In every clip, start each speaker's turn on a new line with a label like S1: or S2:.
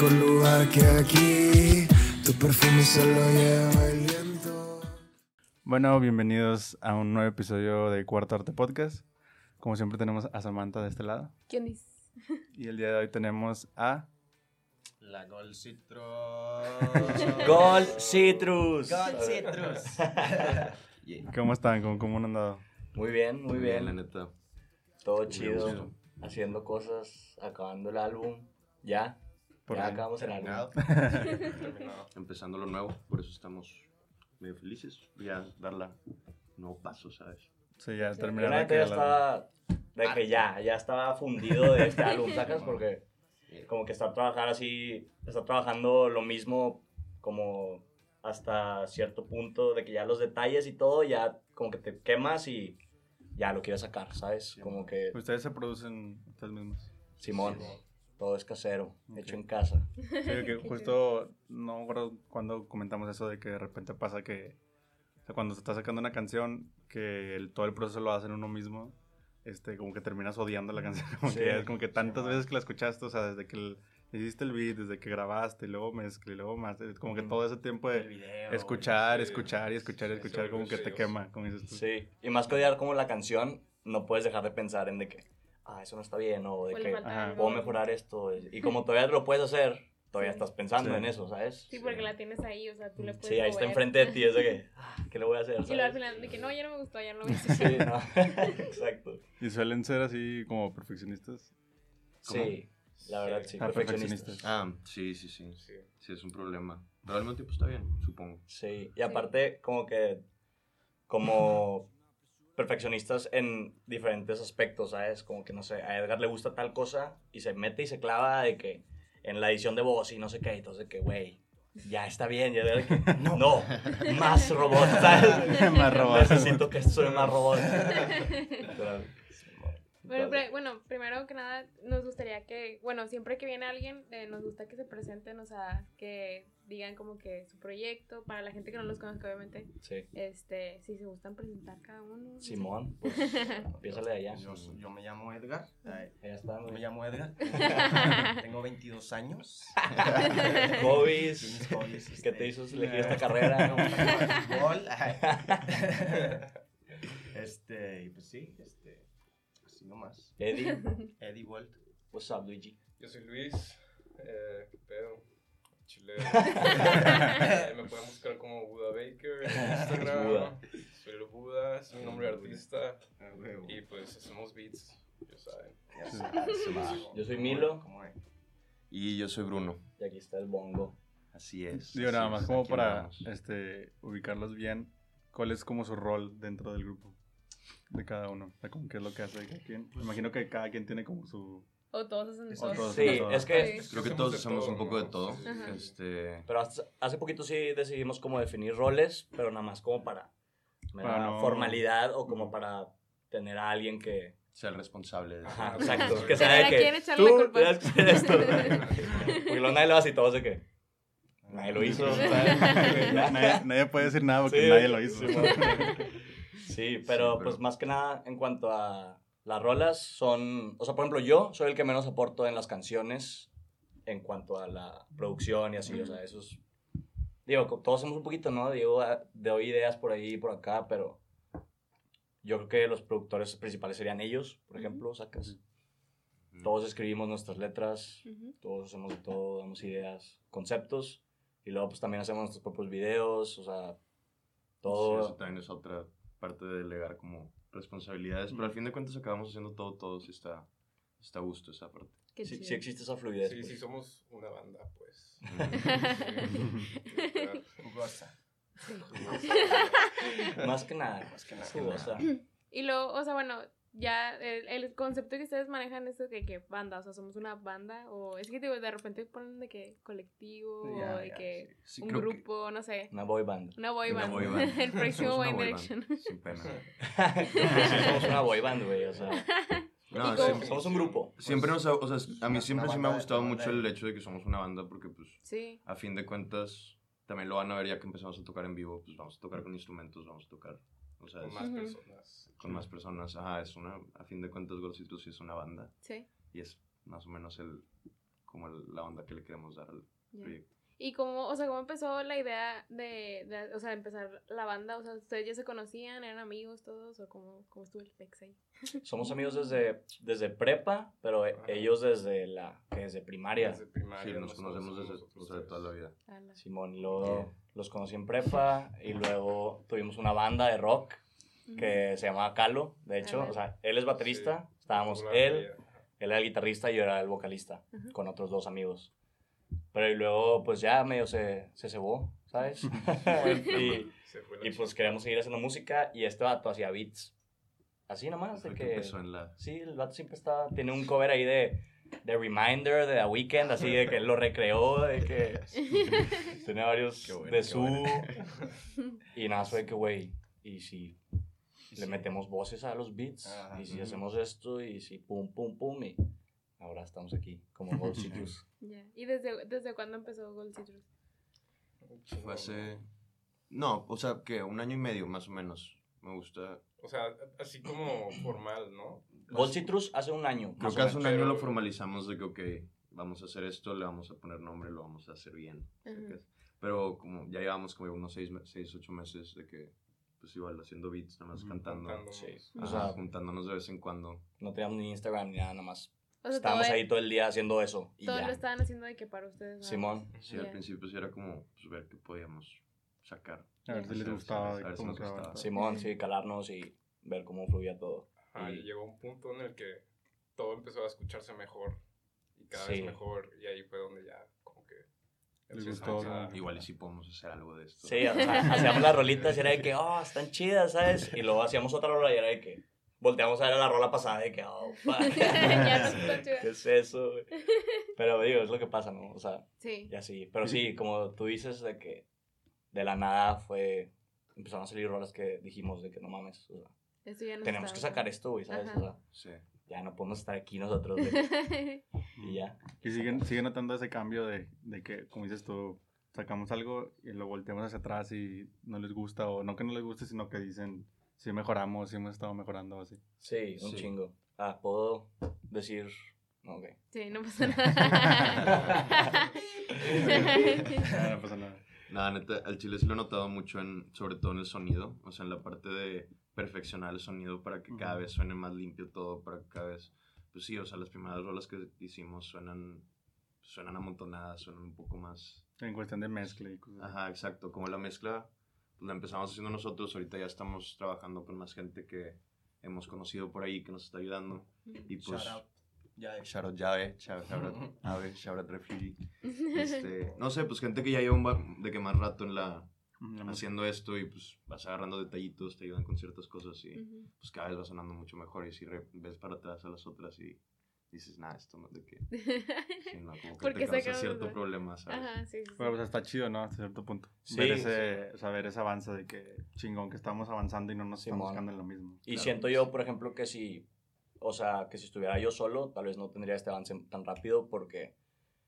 S1: mejor lugar que aquí. Tu perfume se lo lleva el viento.
S2: Bueno, bienvenidos a un nuevo episodio de Cuarto Arte Podcast. Como siempre tenemos a Samantha de este lado.
S3: ¿Quién dice?
S2: Y el día de hoy tenemos a...
S4: La Gold Citrus.
S5: Gol Citrus.
S4: Gold Citrus.
S2: ¿Cómo están? ¿Cómo, cómo han andado?
S5: Muy bien, muy bien.
S4: la neta.
S5: Todo
S4: Muy
S5: chido.
S4: gusto.
S5: Haciendo cosas, acabando el álbum. Ya.
S2: Por
S5: ya acabamos el álbum.
S4: Empezando lo nuevo, por eso estamos medio felices. Ya dar la nuevo paso, ¿sabes?
S2: Sí, ya
S5: Yo
S2: terminaron
S5: la ya estaba. De que ya, ya estaba fundido de este álbum, ¿sacas? Porque como que estar trabajar así, estar trabajando lo mismo como hasta cierto punto de que ya los detalles y todo ya como que te quemas y ya lo quieres sacar, ¿sabes? Como que
S2: Ustedes se producen ustedes mismos.
S5: Simón, todo es casero,
S2: Ok.
S5: hecho en casa.
S2: Sí, que justo no cuando comentamos eso de que de repente pasa que o sea, cuando se está sacando una canción que el- todo el proceso lo hacen uno mismo, este, como que terminas odiando la canción, como
S5: Sí.
S2: que es como que tantas veces que la escuchaste, o sea, desde que el- hiciste el beat, desde que grabaste, y luego mezcla, y luego más, es como que todo ese tiempo de escuchar, escuchar y escuchar y escuchar, como que te quema, como dices tú.
S5: Sí, y más que odiar como la canción, no puedes dejar de pensar en de que, ah, eso no está bien, o de que
S2: ajá,
S5: puedo mejorar esto. Y como todavía lo puedes hacer, todavía
S3: Sí.
S5: estás pensando
S2: Sí.
S5: en eso, ¿sabes?
S3: Sí, porque la tienes ahí, o sea, tú le puedes
S5: Sí, ahí está enfrente de ti, es de que, ah, ¿qué le voy a hacer?
S3: Y luego al
S5: ¿sabes?
S3: final de que no, ya no me gustó, ya no lo voy a hacer.
S5: Sí, no, exacto.
S2: Y suelen ser así como perfeccionistas. ¿Cómo?
S5: Sí, la verdad sí,
S2: Ah,
S5: perfeccionistas.
S2: perfeccionistas.
S4: Ah, sí, sí, sí. Sí, es un problema. Pero al mismo tiempo está bien, supongo.
S5: Sí, y aparte como que, como perfeccionistas en diferentes aspectos, ¿sabes? Como que, no sé, a Edgar le gusta tal cosa y se mete y se clava de que en la edición de voz y no sé qué, entonces de que, güey, ya está bien, ya de que, no, más robot, ¿sabes?
S2: Más robot.
S5: Necesito que suene más robot. Pero,
S3: pre- bueno, primero que nada, nos gustaría que, bueno, siempre que viene alguien, eh, nos gusta que se presenten, o sea, que digan como que su proyecto, para la gente que no los conozca, obviamente,
S5: sí.
S3: este, si se gustan presentar cada uno. no.
S5: Simón, pues, de allá.
S6: Yo, yo me llamo Edgar.
S5: Ya está,
S6: Yo me llamo Edgar. Tengo 22 años.
S5: Hobbies.
S6: Hobbies,
S5: ¿Qué
S6: este,
S5: te hizo elegir esta carrera?
S6: Me gusta jugar fútbol. Ay. Este, y pues sí, este, así nomás.
S5: Eddie,
S6: Eddie Walt.
S5: what's up, Luigi?
S7: Yo soy Luis, eh, qué pedo, chileno. Eh, me pueden buscar como Buda Baker en Instagram.
S5: Buda.
S7: Soy el Buda, es mi nombre artista. Y pues hacemos beats, ya saben.
S6: Ya.
S5: Yo soy
S6: ¿Cómo
S5: Milo.
S6: ¿Cómo es?
S4: Y yo soy Bruno.
S5: Y aquí está el bongo.
S4: Así es.
S2: Digo, nada más como para este, ubicarlos bien, ¿cuál es como su rol dentro del grupo? De cada uno, o sea, como qué es lo que hace cada quien. Me imagino que cada quien tiene como su...
S3: O todos hacen de todo.
S2: todos
S5: Sí,
S2: hacen todo.
S5: es que,
S3: Sí.
S4: Creo que todos
S7: de
S4: hacemos
S7: todo,
S4: un poco
S7: ¿no?
S4: de todo.
S3: Ajá.
S4: Este,
S5: pero hasta- hace poquito sí decidimos como definir roles, pero nada más como para,
S2: Para no-
S5: formalidad o como para tener a alguien que...
S4: sea el responsable de
S5: Ajá, exacto. Que
S3: Tener
S5: sabe
S3: a
S5: que
S3: quién echarle
S5: tú
S3: la culpa.
S5: Porque luego nadie lo hace y todos de que... Nadie lo hizo.
S2: nadie, nadie puede decir nada porque
S5: Sí,
S2: nadie lo hizo.
S5: sí, Sí, pero,
S4: pero-
S5: pues más que nada en cuanto a las rolas son, o sea, por ejemplo, yo soy el que menos aporto en las canciones en cuanto a la producción y así, o sea, eso es digo, todos hacemos un poquito, ¿no? Digo, ah, doy ideas por ahí y por acá, pero yo creo que los productores principales serían ellos, por ejemplo, sacas.
S4: Ujú.
S5: Todos escribimos nuestras letras,
S3: Ujú.
S5: todos hacemos de todo, damos ideas, conceptos, y luego pues también hacemos nuestros propios videos, o sea,
S4: Sí,
S5: todo...
S4: eso también es otra parte de delegar como responsabilidades. Pero al fin de cuentas acabamos haciendo todo, todos y está, está a gusto esa parte.
S3: Qué
S5: sí, existe esa fluidez.
S7: Sí,
S5: pues.
S7: sí, somos una banda, pues.
S6: Jugosa.
S5: Más que nada, más que nada.
S3: Y luego, o sea, bueno, ya el, el concepto que ustedes manejan es de que banda, o sea, somos una banda, o es que digo, de repente ponen de que colectivo, o de que
S4: Sí,
S3: un
S4: que-
S3: grupo, no sé,
S5: una boy band.
S3: una boy
S4: Una
S3: band,
S4: boy band.
S3: el próximo
S4: Somos una
S3: One
S4: boy
S3: Direction.
S4: band, Sin pena.
S5: Sí, somos una boy band, güey, o sea,
S4: No,
S5: somos un grupo.
S4: siempre nos o sea, a mí siempre sí me ha gustado mucho el hecho de que somos una banda porque pues
S3: Sí,
S4: a fin de cuentas también lo van a ver ya que empezamos a tocar en vivo, pues vamos a tocar con instrumentos, vamos a tocar, o sea,
S7: Con
S4: es-
S7: más personas.
S4: con más personas, ajá, es una, a fin de cuentas Golcitos sí es una banda
S3: sí.
S4: y es más o menos el como la onda que le queremos dar al
S3: Ya.
S4: proyecto.
S3: ¿Y cómo, o sea, cómo empezó la idea de, de, o sea, empezar la banda? O sea, ¿ustedes ya se conocían? ¿Eran amigos todos? ¿O cómo, cómo estuvo el pex ahí?
S5: Somos amigos desde, desde prepa, pero
S7: Ajá.
S5: ellos desde la que desde primaria.
S7: Desde primaria
S4: Sí, nos conocemos desde
S7: nosotros
S4: o sea, de
S7: tres.
S4: toda la vida.
S3: Ala.
S5: Simón, y luego los conocí en prepa y luego tuvimos una banda de rock que se llamaba Calo, de hecho, o sea, él es baterista,
S7: Sí,
S5: estábamos él, él era el guitarrista y yo era el vocalista,
S3: Ujú.
S5: con otros dos amigos. Pero y luego pues ya medio se, se cebó, ¿sabes? y,
S7: Se
S5: y pues queríamos seguir haciendo música y este vato hacía beats. Así nomás, de
S4: que
S5: que...
S4: empezó en la...
S5: Sí, el vato siempre está, tiene un cover ahí de, de Reminder, de The Weeknd, así de que lo recreó, de que tiene varios
S4: bueno,
S5: de su...
S4: bueno.
S5: Y nada, fue que, güey, y si le metemos voces a los beats,
S6: Ajá.
S5: y si
S4: Ujú.
S5: hacemos esto, y si pum, pum, pum, y ahora estamos aquí, como Gold Citrus.
S3: Ya. ¿Y desde, desde cuándo empezó Gold Citrus?
S4: Fue
S7: ¿no?
S4: hace... No, o sea, que un año y medio más o menos. Me gusta...
S7: O sea, así como formal, ¿no?
S5: Gold Citrus hace un año.
S4: Creo que hace un año lo formalizamos de que, ok, vamos a hacer esto, le vamos a poner nombre, lo vamos a hacer bien.
S3: Ajá.
S4: ¿sacas? Pero como ya llevamos como unos seis, me- seis, ocho meses de que, pues igual haciendo beats, nada más
S2: Ujú.
S4: cantando.
S7: Cantando.
S5: Sí.
S4: Ajá,
S5: O sea,
S4: juntándonos de vez en cuando.
S5: no teníamos ni Instagram ni nada, nada más.
S3: O sea,
S5: Estábamos
S3: todo,
S5: ahí todo el día haciendo eso, y
S3: todo
S5: ya.
S3: lo estaban haciendo de que para ustedes.
S5: Simón.
S4: Sí,
S3: Ya.
S4: al principio sí era como pues, ver qué podíamos sacar.
S2: A ver si les gustaba.
S4: a ver si
S2: cómo
S4: nos gustaba.
S5: Simón, sí, calarnos y ver cómo fluía todo.
S7: Ajá, y llegó un punto en el que todo empezó a escucharse mejor y cada
S5: Sí.
S7: vez mejor y ahí fue donde ya como que
S2: gustó,
S7: a-
S4: Igual y si podemos hacer algo de esto.
S5: Sí, o sea, hacíamos las rolitas y era de que, oh, están chidas, ¿sabes? Y luego hacíamos otra rola y era de que volteamos a ver a la rola pasada de que, oh, fuck.
S3: ya.
S5: ¿Qué es eso? güey? Pero digo, es lo que pasa, ¿no? O sea,
S3: Sí.
S5: y así. Pero sí, como tú dices, de que de la nada fue. Empezaron a salir rolas que dijimos de que no mames, o sea,
S3: Esto ya no
S5: tenemos
S3: está,
S5: que sacar esto, güey, ¿sabes? O sea,
S4: Sí.
S5: ya no podemos estar aquí nosotros, güey, y ya.
S2: Y siguen, siguen notando ese cambio de, de que, como dices tú, sacamos algo y lo volteamos hacia atrás y no les gusta, o no que no les guste, sino que dicen, sí mejoramos, sí hemos estado mejorando, o así.
S5: Sí, un
S4: Sí.
S5: chingo. Ah, puedo decir. Ok.
S3: Sí, no pasa nada.
S2: Ah, no pasa nada.
S4: Nada, neta, al chile sí lo he notado mucho, en, sobre todo en el sonido. O sea, en la parte de perfeccionar el sonido para que cada
S2: Ujú.
S4: vez suene más limpio todo, para que cada vez. Pues sí, o sea, las primeras rolas que hicimos suenan. Suenan amontonadas, suenan un poco más.
S2: En cuestión de mezcla y cosas.
S4: Ajá, exacto. Como la mezcla pues, la empezamos haciendo nosotros, ahorita ya estamos trabajando con más gente que hemos conocido por ahí que nos está ayudando. Y pues.
S6: Shout out. Ya es.
S4: Shout out Jave, shout shout out Ave, shout out Refugee. Este, no sé, pues gente que ya lleva un de que más rato en la. Haciendo esto y pues vas agarrando detallitos, te ayudan con ciertas cosas y
S3: Ujú.
S4: pues cada vez va sonando mucho mejor y si ves para atrás a las otras y dices, nada, esto no es de sí, no, como que
S3: Porque
S4: te causa cierto
S3: eso.
S4: problema, ¿sabes?
S3: Ajá, sí, sí. sí.
S2: Pero pues está chido, ¿no? Hasta cierto punto.
S5: Sí,
S2: ver ese, o sea, ver ese avance de que chingón, que estamos avanzando y no nos estamos buscando en lo mismo.
S5: Y
S4: Claro.
S5: siento yo, por ejemplo, que si, o sea, que si estuviera yo solo, tal vez no tendría este avance tan rápido porque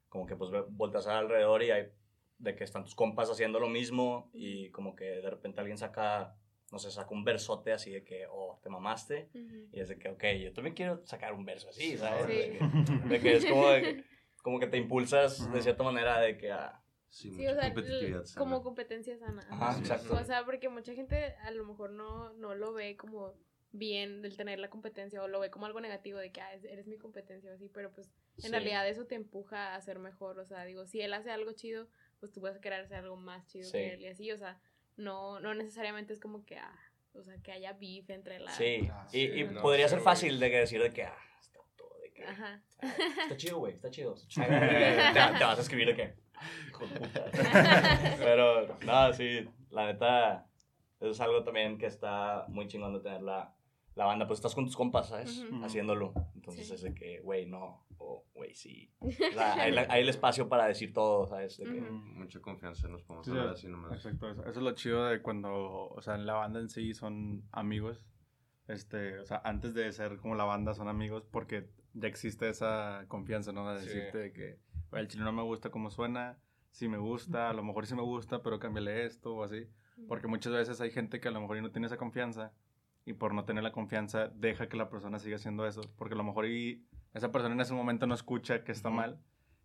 S5: como que pues volteas alrededor y hay de que están tus compas haciendo lo mismo y como que de repente alguien saca, no sé, saca un versote así de que, oh, te mamaste. Y es de que, ok, yo también quiero sacar un verso así, ¿sabes?
S3: Sí.
S5: De, que, de que es como, de que, como que te impulsas de cierta manera de que, ah,
S4: Sí,
S3: Sí,
S4: mucha
S3: o sea,
S4: competitividad
S3: l-
S4: sana.
S3: como competencia sana.
S5: Ajá,
S4: Sí,
S5: exacto.
S3: O sea, porque mucha gente a lo mejor no, no lo ve como bien del tener la competencia o lo ve como algo negativo de que ah, es- eres mi competencia o así, pero pues en
S5: Sí.
S3: realidad eso te empuja a ser mejor, o sea, digo, si él hace algo chido, pues tú vas a querer hacer algo más chido
S5: Sí.
S3: que él y así, o sea, no, no necesariamente es como que, ah, o sea, que haya beef entre la...
S5: sí.
S6: Ah,
S5: Y,
S7: sí,
S5: y
S7: no,
S5: podría
S7: sí,
S5: ser fácil de que decir de que, ah, está todo de que...
S3: Ajá.
S5: Está chido, güey, está chido. te, te vas a escribir de que. Hijo de puta. Pero, no, sí, la neta, eso es algo también que está muy chingón de tener la, la banda. Pues estás con tus compas, ¿sabes? Haciéndolo. Entonces
S3: Sí.
S5: es de que, güey, no, o güey, sí. O sea, hay, la- hay el espacio para decir todo, ¿sabes? De que.
S4: Mucha confianza, nos podemos
S2: Sí,
S4: hablar así nomás.
S2: Exacto, eso, eso es lo chido de cuando, o sea, en la banda en sí son amigos. Este, o sea, antes de ser como la banda son amigos porque ya existe esa confianza, ¿no? De
S7: Sí.
S2: decirte de que, "Güey, el chile no me gusta cómo suena, sí me gusta, a lo mejor sí me gusta, pero cámbiale esto o así. Porque muchas veces hay gente que a lo mejor no tiene esa confianza y por no tener la confianza deja que la persona siga haciendo eso. Porque a lo mejor y esa persona en ese momento no escucha que está mal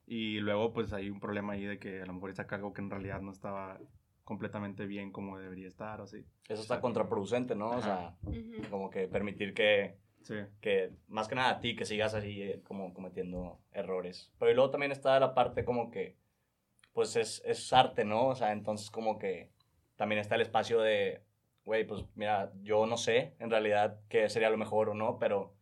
S2: Y luego, pues hay un problema ahí de que a lo mejor saca algo que en realidad no estaba completamente bien como debería estar, o así.
S5: Eso está contraproducente, ¿no? O sea, como que permitir que,
S2: Sí.
S5: que más que nada a ti, que sigas así eh, como cometiendo errores. Pero y luego también está la parte como que, pues es, es arte, ¿no? O sea, entonces como que también está el espacio de, güey, pues mira, yo no sé en realidad qué sería lo mejor o no, pero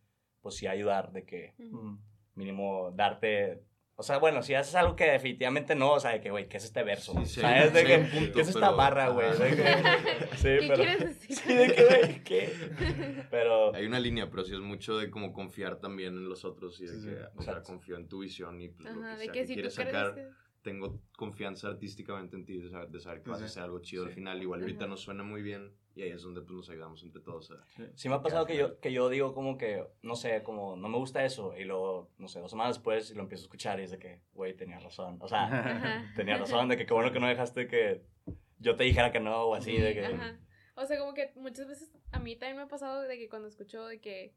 S5: pues sí ayudar de que
S3: Ujú.
S2: Ujú.
S5: mínimo darte... O sea, bueno, si haces algo que definitivamente no, o sea, de que, güey, ¿qué es este verso?
S4: Sí, sí,
S5: ¿Sabes?
S4: sí,
S5: De que,
S4: un punto,
S5: ¿qué es esta
S4: pero-
S5: barra, güey? Que- sí,
S3: ¿Qué
S5: pero...
S3: quieres decir?
S5: Sí, de que, güey, ¿qué? Pero...
S4: Hay una línea, pero sí es mucho de como confiar también en los otros y de
S2: Sí, sí,
S4: que, o sea,
S5: exacto.
S4: confío en tu visión y pues lo
S3: Ajá,
S4: que
S3: de
S4: sea
S3: que
S4: que
S3: si
S4: quieres sacar,
S3: que...
S4: tengo confianza artísticamente en ti de saber, de saber que
S2: Sí,
S4: vas a hacer algo chido al final. Igual ahorita
S3: Ajá.
S4: nos suena muy bien y ahí es donde pues nos ayudamos entre todos a...
S5: Sí me ha pasado que yo, que yo digo como que, no sé, como, no me gusta eso, y luego, no sé, dos semanas después lo empiezo a escuchar y es de que, güey, tenías razón. O sea,
S3: Ajá.
S5: tenías razón de que qué bueno que no dejaste que yo te dijera que no, o así, de que...
S3: Ajá. O sea, como que muchas veces a mí también me ha pasado de que cuando escucho de que...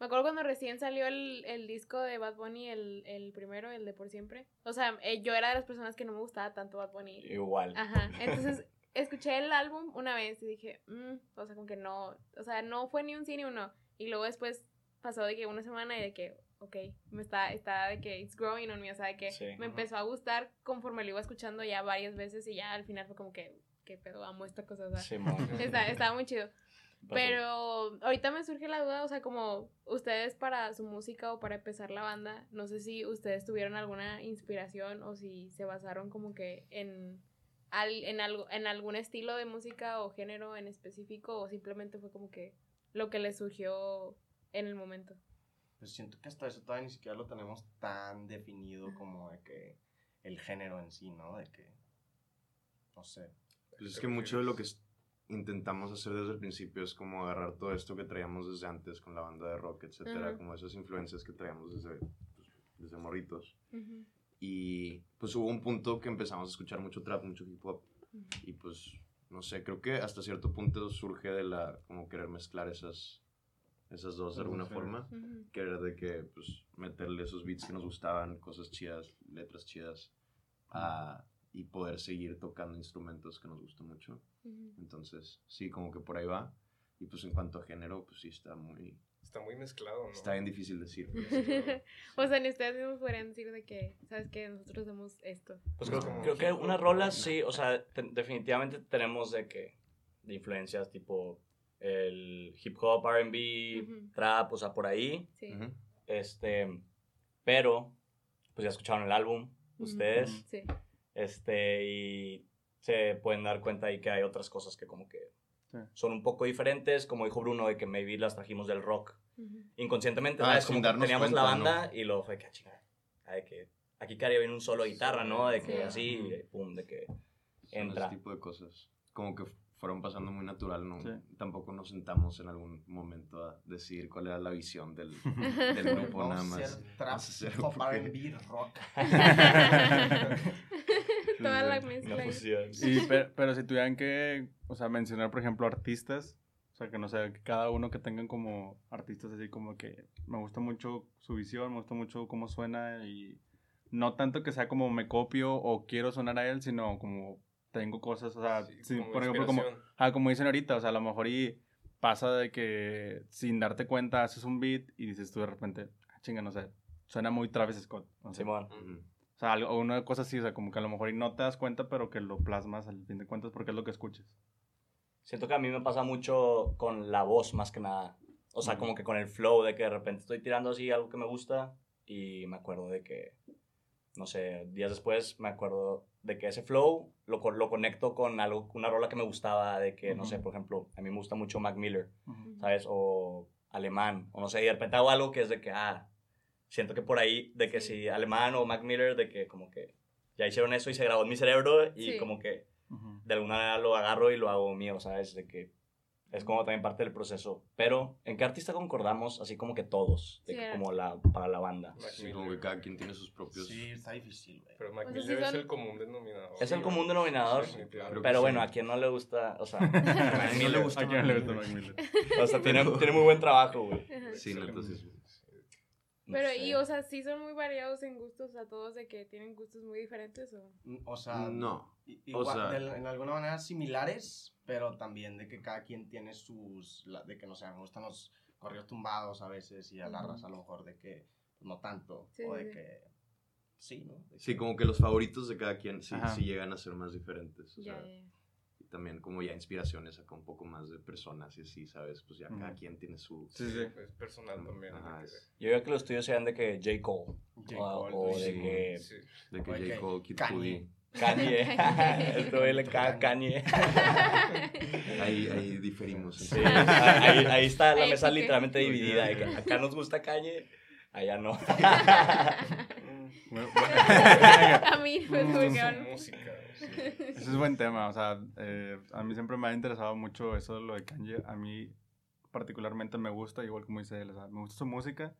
S3: Me acuerdo cuando recién salió el, el disco de Bad Bunny, el, el primero, el de Por Siempre. O sea, eh, yo era de las personas que no me gustaba tanto Bad Bunny.
S5: Igual.
S3: Ajá. Entonces, escuché el álbum una vez y dije, "Mm", o sea, como que no, o sea, no fue ni un sí ni un no. Y luego después pasó de que una semana y de que, ok, me está, está de que it's growing on me, o sea, de que
S5: Sí.
S3: me empezó a gustar conforme lo iba escuchando ya varias veces y ya al final fue como que, qué pedo, amo esta cosa, o sea,
S5: Sí, mo.
S3: está- estaba muy chido. Pero ahorita me surge la duda, o sea, como ustedes para su música o para empezar la banda, no sé si ustedes tuvieron alguna inspiración o si se basaron como que en, al- en, algo, en algún estilo de música o género en específico o simplemente fue como que lo que les surgió en el momento.
S6: Pues siento que hasta eso todavía ni siquiera lo tenemos tan definido como de que el género en sí, ¿no? De que, no sé.
S4: Pues es que mucho de lo que intentamos hacer desde el principio es como agarrar todo esto que traíamos desde antes con la banda de rock, etcétera,
S3: Ajá.
S4: como esas influencias que traíamos desde, pues, desde morritos.
S3: Ujú,
S4: Y pues hubo un punto que empezamos a escuchar mucho trap, mucho hip hop. Y pues, no sé, creo que hasta cierto punto surge de la, como querer mezclar esas, esas dos de alguna
S2: dos
S4: forma.
S3: Ujú,
S4: Querer de que, pues, meterle esos beats que nos gustaban, cosas chidas, letras chidas, a- y poder seguir tocando instrumentos que nos gustan mucho.
S3: ujú.
S4: Entonces, sí, como que por ahí va. Y pues en cuanto a género, pues sí está muy...
S7: Está muy mezclado, ¿no?
S4: Está bien difícil decir.
S3: o sea, ni ustedes mismos podrían decir de que, ¿sabes qué? Nosotros hacemos esto.
S5: Pues creo,
S7: No.
S5: creo que unas rolas sí, o sea, te- definitivamente tenemos de que, de influencias tipo el hip hop, R&B,
S3: Ujú.
S5: trap, o sea, por ahí,
S3: Sí.
S5: Este, pero, pues ya escucharon el álbum, ustedes,
S3: Sí.
S5: este, y se pueden dar cuenta ahí que hay otras cosas que como que son un poco diferentes, como dijo Bruno, de que maybe las trajimos del rock Inconscientemente,
S4: Ah,
S5: Como teníamos la
S4: cuenta,
S5: banda y luego fue que, "Ah, chinga, ah, de que aquí quedaría bien un solo guitarra, ¿no? De que
S3: Sí.
S5: así, y pum, de que
S4: Son
S5: entra.
S4: ese tipo de cosas. Como que fueron pasando muy natural, ¿no?
S2: Sí.
S4: Tampoco nos sentamos en algún momento a decir cuál era la visión del, del grupo, nada
S6: Vamos a
S4: más.
S6: hacer trap, pop,
S4: porque-
S6: R&B, rock.
S3: Toda la
S2: Sí.
S3: mezcla.
S5: Una fusión.
S2: Y, pero, pero si tuvieran que, o sea, mencionar, por ejemplo, artistas, o sea, que no sé, que cada uno que tengan como artistas así como que me gusta mucho su visión, me gusta mucho cómo suena y no tanto que sea como me copio o quiero sonar a él, sino como tengo cosas, o sea,
S7: Sí,
S2: sí,
S7: como
S2: por ejemplo, como, ah, como dicen ahorita, o sea, a lo mejor y pasa de que sin darte cuenta haces un beat y dices tú de repente, ah, chinga, no sé, suena muy Travis Scott. no sé.
S5: Simón.
S2: O sea, algo, una cosa así, o sea, como que a lo mejor y no te das cuenta, pero que lo plasmas al fin de cuentas porque es lo que escuches.
S5: Siento que a mí me pasa mucho con la voz más que nada. O sea, como que con el flow de que de repente estoy tirando así algo que me gusta y me acuerdo de que, no sé, días después me acuerdo de que ese flow lo, lo conecto con algo, una rola que me gustaba, de que, no sé, por ejemplo, a mí me gusta mucho Mac Miller. ¿sabes? O alemán, o no sé, y de repente hago algo que es de que, ah, siento que por ahí, de que
S3: Sí.
S5: si alemán o Mac Miller, de que como que ya hicieron eso y se grabó en mi cerebro y
S3: Sí.
S5: como que De alguna manera lo agarro y lo hago mío, ¿sabes? De que es como también parte del proceso. Pero, ¿en qué artista concordamos? Así como que todos, de
S3: Sí,
S5: que como la, para la banda.
S7: Mac
S4: Sí, como que cada quien tiene sus propios...
S6: Sí, está difícil, güey.
S7: Pero Mac
S3: O sea, sí
S7: Miller es
S3: son-
S7: el común denominador.
S5: Es el común denominador.
S4: Creo que
S5: Pero
S4: sí.
S5: bueno, a quien no le gusta, o sea,
S4: A mí no le gusta
S2: ¿A quién le
S4: Mac
S2: gusta
S4: Miller.
S5: O sea, tiene, tiene muy buen trabajo, güey.
S4: Sí, sí. sí.
S5: No
S3: Pero,
S5: sé.
S3: y, o sea, sí son muy variados en gustos a todos, de que tienen gustos muy diferentes, o...
S6: Mm, O sea,
S4: No.
S6: igual,
S4: sea-
S6: de- en alguna manera similares, pero también de que cada quien tiene sus, la- de que no sé, me gustan los corridos tumbados a veces y a la
S3: Ujú.
S6: raza a lo mejor de que pues, no tanto,
S3: Sí,
S6: o de
S3: sí.
S6: que sí, ¿no? De
S4: Sí,
S6: que-
S4: como que los favoritos de cada quien sí, sí llegan a ser más diferentes. O sea, también como ya inspiraciones acá un poco más de personas y así, ¿sabes? Pues ya cada quien tiene su...
S2: Sí, sí.
S7: Es personal también.
S4: Ajá, es-
S5: Yo veo que los tuyos sean de que J. Cole.
S6: J.
S5: o,
S6: Cole,
S5: o
S6: tú
S5: de que
S7: Sí.
S4: De que J. Cole, Kid
S6: Kanye.
S4: Cudi.
S5: Kanye. Le caga Kanye.
S4: Ahí, ahí diferimos.
S5: Sí, ahí, ahí está la mesa literalmente dividida. de que acá nos gusta Kanye, allá no.
S2: Bueno,
S3: a mí, pues,
S2: Mm,
S7: música. Sí.
S2: Ese es buen tema, o sea, eh, a mí siempre me ha interesado mucho eso de lo de Kanye. A mí particularmente me gusta, igual como dice él, o sea, me gusta su música,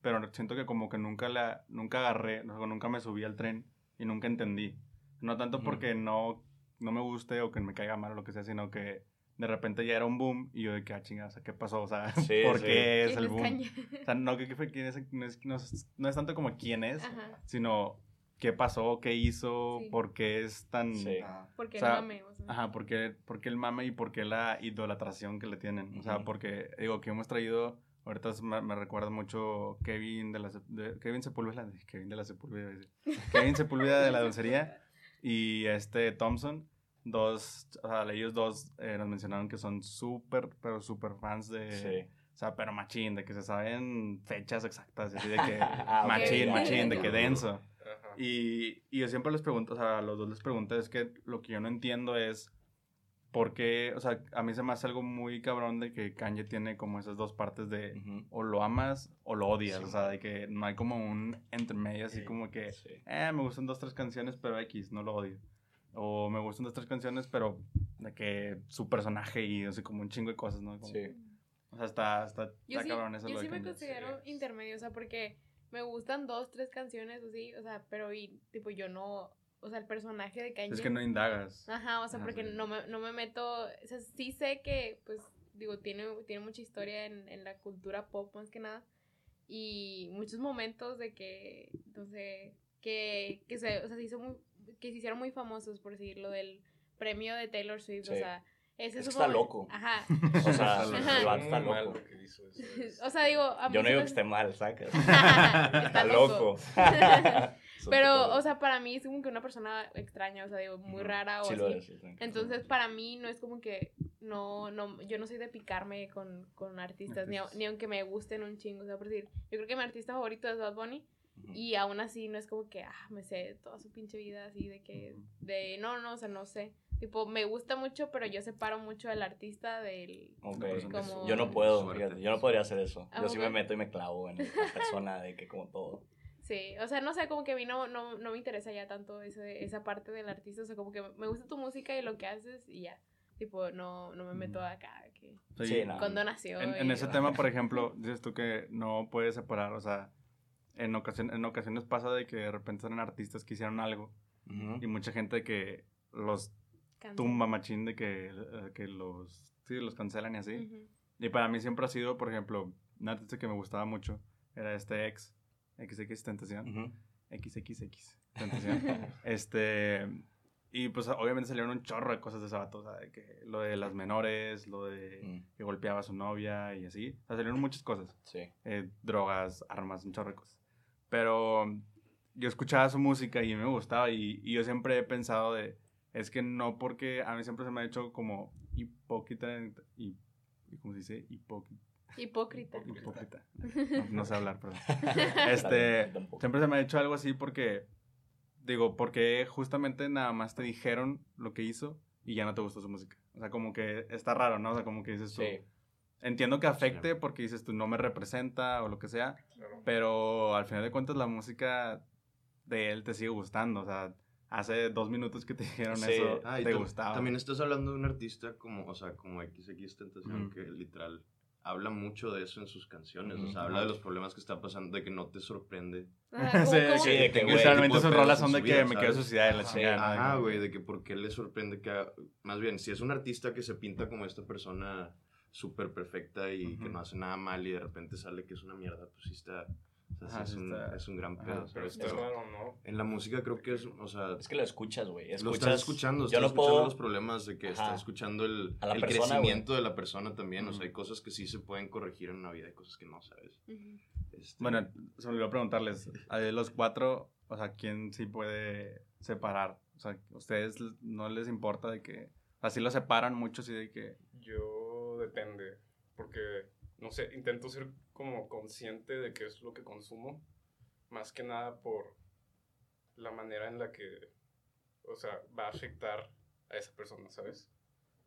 S2: pero siento que como que nunca la, nunca agarré, o nunca me subí al tren y nunca entendí. No tanto porque no, no me guste o que me caiga mal o lo que sea, sino que de repente ya era un boom y yo de que, ah, chinga, o sea, ¿qué pasó? O sea,
S5: Sí,
S2: ¿por
S5: sí.
S2: qué es
S3: ¿Quién
S2: el boom? O sea, no, que, que fue quién es, no, es, no es- no es tanto como quién es,
S3: Ajá.
S2: sino qué pasó, qué hizo,
S3: Sí.
S2: por qué es tan...
S5: Sí.
S6: Ah,
S3: Porque
S2: O sea,
S3: no me o sea.
S2: Ajá, porque, porque el mame y porque la idolatración que le tienen. O sea, porque, digo, que hemos traído, ahorita me, me recuerda mucho Kevin de la, de, Kevin Sepúlveda, Kevin de la Sepúlveda. Kevin Sepúlveda de la dulcería y este Thompson, dos, o sea, ellos dos eh, nos mencionaron que son súper, pero súper fans de,
S5: Sí.
S2: o sea, pero machín, de que se saben fechas exactas, así de que
S5: Ah,
S2: machín, machín, de que denso.
S7: Ajá.
S2: Y, y yo siempre les pregunto, o sea, a los dos les pregunto, es que lo que yo no entiendo es por qué, o sea, a mí se me hace algo muy cabrón de que Kanye tiene como esas dos partes de
S5: Ujú.
S2: o lo amas o lo odias,
S6: Sí.
S2: o sea, de que no hay como un entre medio así
S6: Sí,
S2: como que,
S5: Sí.
S2: eh, me gustan dos, tres canciones, pero X, no lo odio. O me gustan dos, tres canciones, pero de que su personaje y así como un chingo de cosas, ¿no? Como-
S5: Sí.
S2: O sea, está, está,
S3: Yo
S2: está
S3: sí,
S2: cabrón eso
S3: yo
S2: lo de
S3: sí me
S2: Kanye.
S3: considero
S7: Sí.
S3: intermedio, o sea, porque me gustan dos, tres canciones o sí, o sea, pero y, tipo yo no, o sea, el personaje de Kanye.
S2: Es que no indagas.
S3: Ajá, o sea, porque
S2: sí.
S3: no me, no me meto, o sea, sí sé que, pues, digo, tiene, tiene mucha historia en, en la cultura pop más que nada y muchos momentos de que, no sé, que, que se, o sea, se hizo muy, que se hicieron muy famosos por decir lo del premio de Taylor Swift, o sea, ese
S5: Es está loco.
S3: Ajá.
S5: O sea,
S3: Ajá.
S5: el vato está loco.
S7: lo que hizo eso, es-
S3: O sea, digo, a mí
S5: Yo no digo que esté mal, ¿sacas?
S3: Está
S5: Está
S3: loco. Pero, o sea, para mí es como que una persona extraña, o sea, digo, muy rara o
S5: Sí
S3: así.
S5: lo es, sí, sí.
S3: Entonces, para mí no es como que no, no, yo no soy de picarme con, con artistas, ni, a- ni aunque me gusten un chingo, o sea, por decir, yo creo que mi artista favorito es Bad Bunny y aún así no es como que, ah, me sé toda su pinche vida así de que, de, no, no, o sea, no sé. Tipo, me gusta mucho, pero yo separo mucho al artista del...
S5: Ok.
S3: Como-
S5: Yo no puedo, fíjate, yo no podría hacer eso.
S3: ¿A
S5: Yo sí
S3: poco?
S5: me meto y me clavo en la persona de que como todo.
S3: Sí, o sea, no sé, como que a mí no, no, no me interesa ya tanto ese, esa parte del artista, o sea, como que me gusta tu música y lo que haces y ya. Tipo, no, no me meto acá que
S2: Sí.
S5: Sí, no.
S3: con donación.
S2: En, en ese tema, por ejemplo, dices tú que no puedes separar, o sea, en, ocasión, en ocasiones pasa de que de repente salen artistas que hicieron algo
S5: Ujú.
S2: y mucha gente que los
S3: Cancel.
S2: tumba machín de que, eh, que los, sí, los cancelan y así.
S3: Ujú.
S2: Y para mí siempre ha sido, por ejemplo, un artista que me gustaba mucho era este ex, XX Tentación.
S5: Ujú.
S2: XXX Tentación. este. Y pues obviamente salieron un chorro de cosas de ese vato, o sea, de que lo de las menores, lo de
S5: Mm,
S2: que golpeaba a su novia y así. O sea, salieron muchas cosas.
S5: Sí.
S2: eh, drogas, armas, un chorro de cosas. Pero yo escuchaba su música y me gustaba y, y yo siempre he pensado de, es que no porque a mí siempre se me ha hecho como hipócrita y, y ¿cómo se dice? Hipócrita.
S3: Hipócrita.
S2: hipócrita. No, no sé hablar, perdón. Este, siempre se me ha hecho algo así porque, digo, porque justamente nada más te dijeron lo que hizo y ya no te gustó su música. O sea, como que está raro, ¿no? O sea, como que dices tú,
S5: Sí.
S2: entiendo que afecte porque dices tú no me representa o lo que sea, pero al final de cuentas la música de él te sigue gustando. O sea, hace dos minutos que te dijeron
S5: Sí.
S2: eso,
S4: Ah,
S2: te gustaba.
S4: También estás hablando de un artista como, o sea, como XX Tentación,
S2: Ujú.
S4: que literal habla mucho de eso en sus canciones. O sea, habla de los problemas que está pasando, de que no te sorprende.
S3: ¿cómo-
S2: Sí,
S3: cómo-
S5: sí, de que, güey,
S4: de
S2: sus rolas son de que
S4: vida,
S2: me quiero
S4: ¿sabes?
S2: suicidar y la chingada.
S4: Ajá, güey, de que por qué le sorprende que... ha- Más bien, si es un artista que se pinta como esta persona súper perfecta y que no hace nada mal y de repente sale que es una mierda, pues sí está, O sea, sí
S2: Ajá,
S4: es, un, es un gran
S2: ajá,
S4: pedo.
S7: Pero está
S4: pero
S7: raro, ¿no?
S4: en la música creo que es, o sea,
S5: Es que lo escuchas, güey.
S4: lo estás escuchando,
S5: Yo
S4: estás
S5: no
S4: escuchando
S5: puedo.
S4: los problemas de que
S5: Ajá.
S4: estás escuchando el, el
S5: persona,
S4: crecimiento de la persona también. O sea, hay cosas que sí se pueden corregir en la vida, hay cosas que no, ¿sabes? Este,
S2: Bueno, se me olvidó preguntarles, a los cuatro, o sea, ¿quién sí puede separar? O sea, ¿a ustedes no les importa de que, así lo separan muchos y de que,
S7: Yo depende, porque, no sé, intento ser como consciente de qué es lo que consumo, más que nada por la manera en la que, o sea, va a afectar a esa persona, ¿sabes?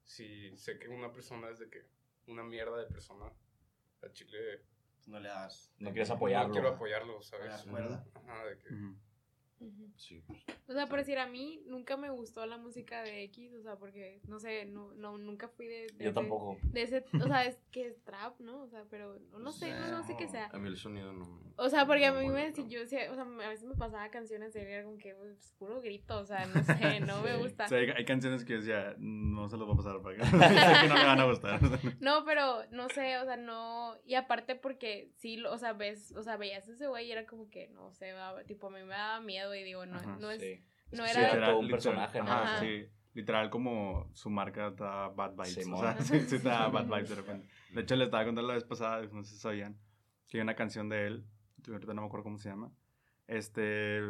S7: Si sé que una persona es de que una mierda de persona, a Chile
S6: No le das.
S5: No quieres
S7: no
S5: apoyarlo.
S7: quiero apoyarlo,
S6: No le
S7: ¿sabes?
S6: das cuerda.
S7: Ajá, de que...
S4: sí, pues,
S3: O sea, por decir, a mí nunca me gustó la música de X, o sea, porque, no sé, no, no, nunca fui de, de
S5: Yo
S3: ese-
S5: tampoco.
S3: De ese, o sea, es que es trap, ¿no? O sea, pero no, no sé, no, no sé qué sea.
S4: a mí el sonido no.
S3: O sea, porque a mí me, si yo decía, o sea, a veces me pasaba canciones y era como que pues, puro grito, o sea, no sé, no me gusta.
S2: o sea, hay, hay canciones que decía, no se los voy a pasar para acá, que no me van a gustar.
S3: No, pero no sé, o sea, no. Y aparte porque sí, lo- o sea, ves, o sea, veías a ese güey y era como que, no sé, tipo, a mí me daba miedo y digo, no,
S2: Ajá,
S3: no es.
S5: Sí.
S3: no era-
S5: sí todo un
S2: literal,
S5: personaje, ¿no?
S2: ajá,
S3: Ajá.
S2: sí, literal como su marca da bad vibes, o
S5: Simón.
S2: sea, sí, sí da bad vibes de repente. De hecho, le estaba contando la vez pasada, no sé si sabían, que hay una canción de él, yo ahorita no me acuerdo cómo se llama, este,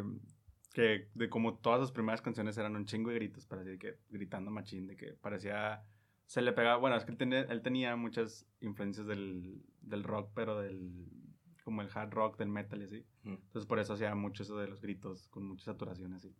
S2: que de como todas sus primeras canciones eran un chingo de gritos, para decir que gritando machín, de que parecía, se le pegaba, bueno, es que él tenía, él tenía muchas influencias del, del rock, pero del, como el hard rock, del metal y así.
S5: Ujú.
S2: Entonces por eso hacía mucho eso de los gritos, con mucha saturación así.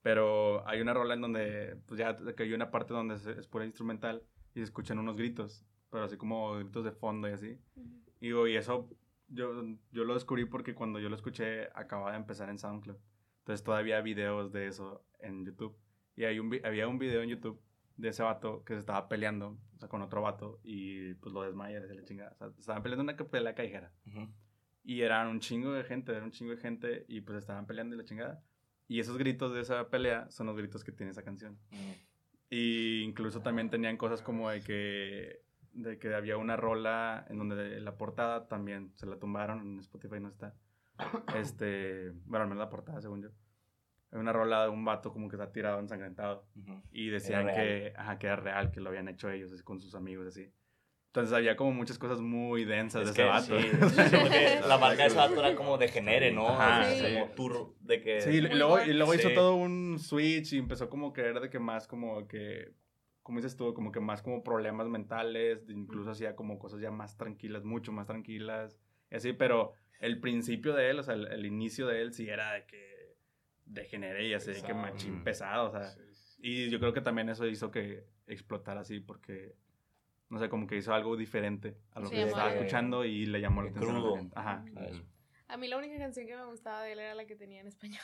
S2: Pero hay una rola en donde, pues ya que hay una parte donde es, es pura instrumental y se escuchan unos gritos, pero así como gritos de fondo y así.
S3: Ujú.
S2: Y, digo, y eso yo, yo lo descubrí porque cuando yo lo escuché acababa de empezar en SoundCloud. Entonces todavía hay videos de eso en YouTube. Y hay un, había un video en YouTube de ese vato que se estaba peleando o sea, con otro vato y pues lo desmaya, se le chinga. O sea, estaban peleando una pelea callejera.
S5: Ujú.
S2: Y eran un chingo de gente, era un chingo de gente y pues estaban peleando y la chingada. Y esos gritos de esa pelea son los gritos que tiene esa canción.
S5: Ujú.
S2: Y incluso también tenían cosas como de que, de que había una rola en donde la portada también se la tumbaron, en Spotify no está. Este, bueno, al menos la portada, según yo. Hay una rola de un vato como que está tirado ensangrentado.
S5: Ujú.
S2: Y decían que, ajá, que era real, que lo habían hecho ellos así, con sus amigos así. Entonces había como muchas cosas muy densas
S5: Es
S2: de ese vato.
S5: sí, sí, la marca de ese vato era como de genere, ¿no?
S2: Ajá,
S3: sí.
S5: Como tour de que...
S2: Sí, y luego, y luego hizo todo un switch y empezó como que era de que más como que, como dices tú, como que más como problemas mentales, incluso hacía como cosas ya más tranquilas, mucho más tranquilas, y así, pero el principio de él, o sea, el, el inicio de él sí era de que degeneré y así, de que machín pesado, o sea,
S7: Sí, sí.
S2: y yo creo que también eso hizo que explotara así, porque, no sé, como que hizo algo diferente a lo
S3: Sí,
S2: que se estaba escuchando y le llamó la
S5: Que
S2: atención. Ajá.
S5: ¿sabes?
S3: A mí la única canción que me gustaba de él era la que tenía en español.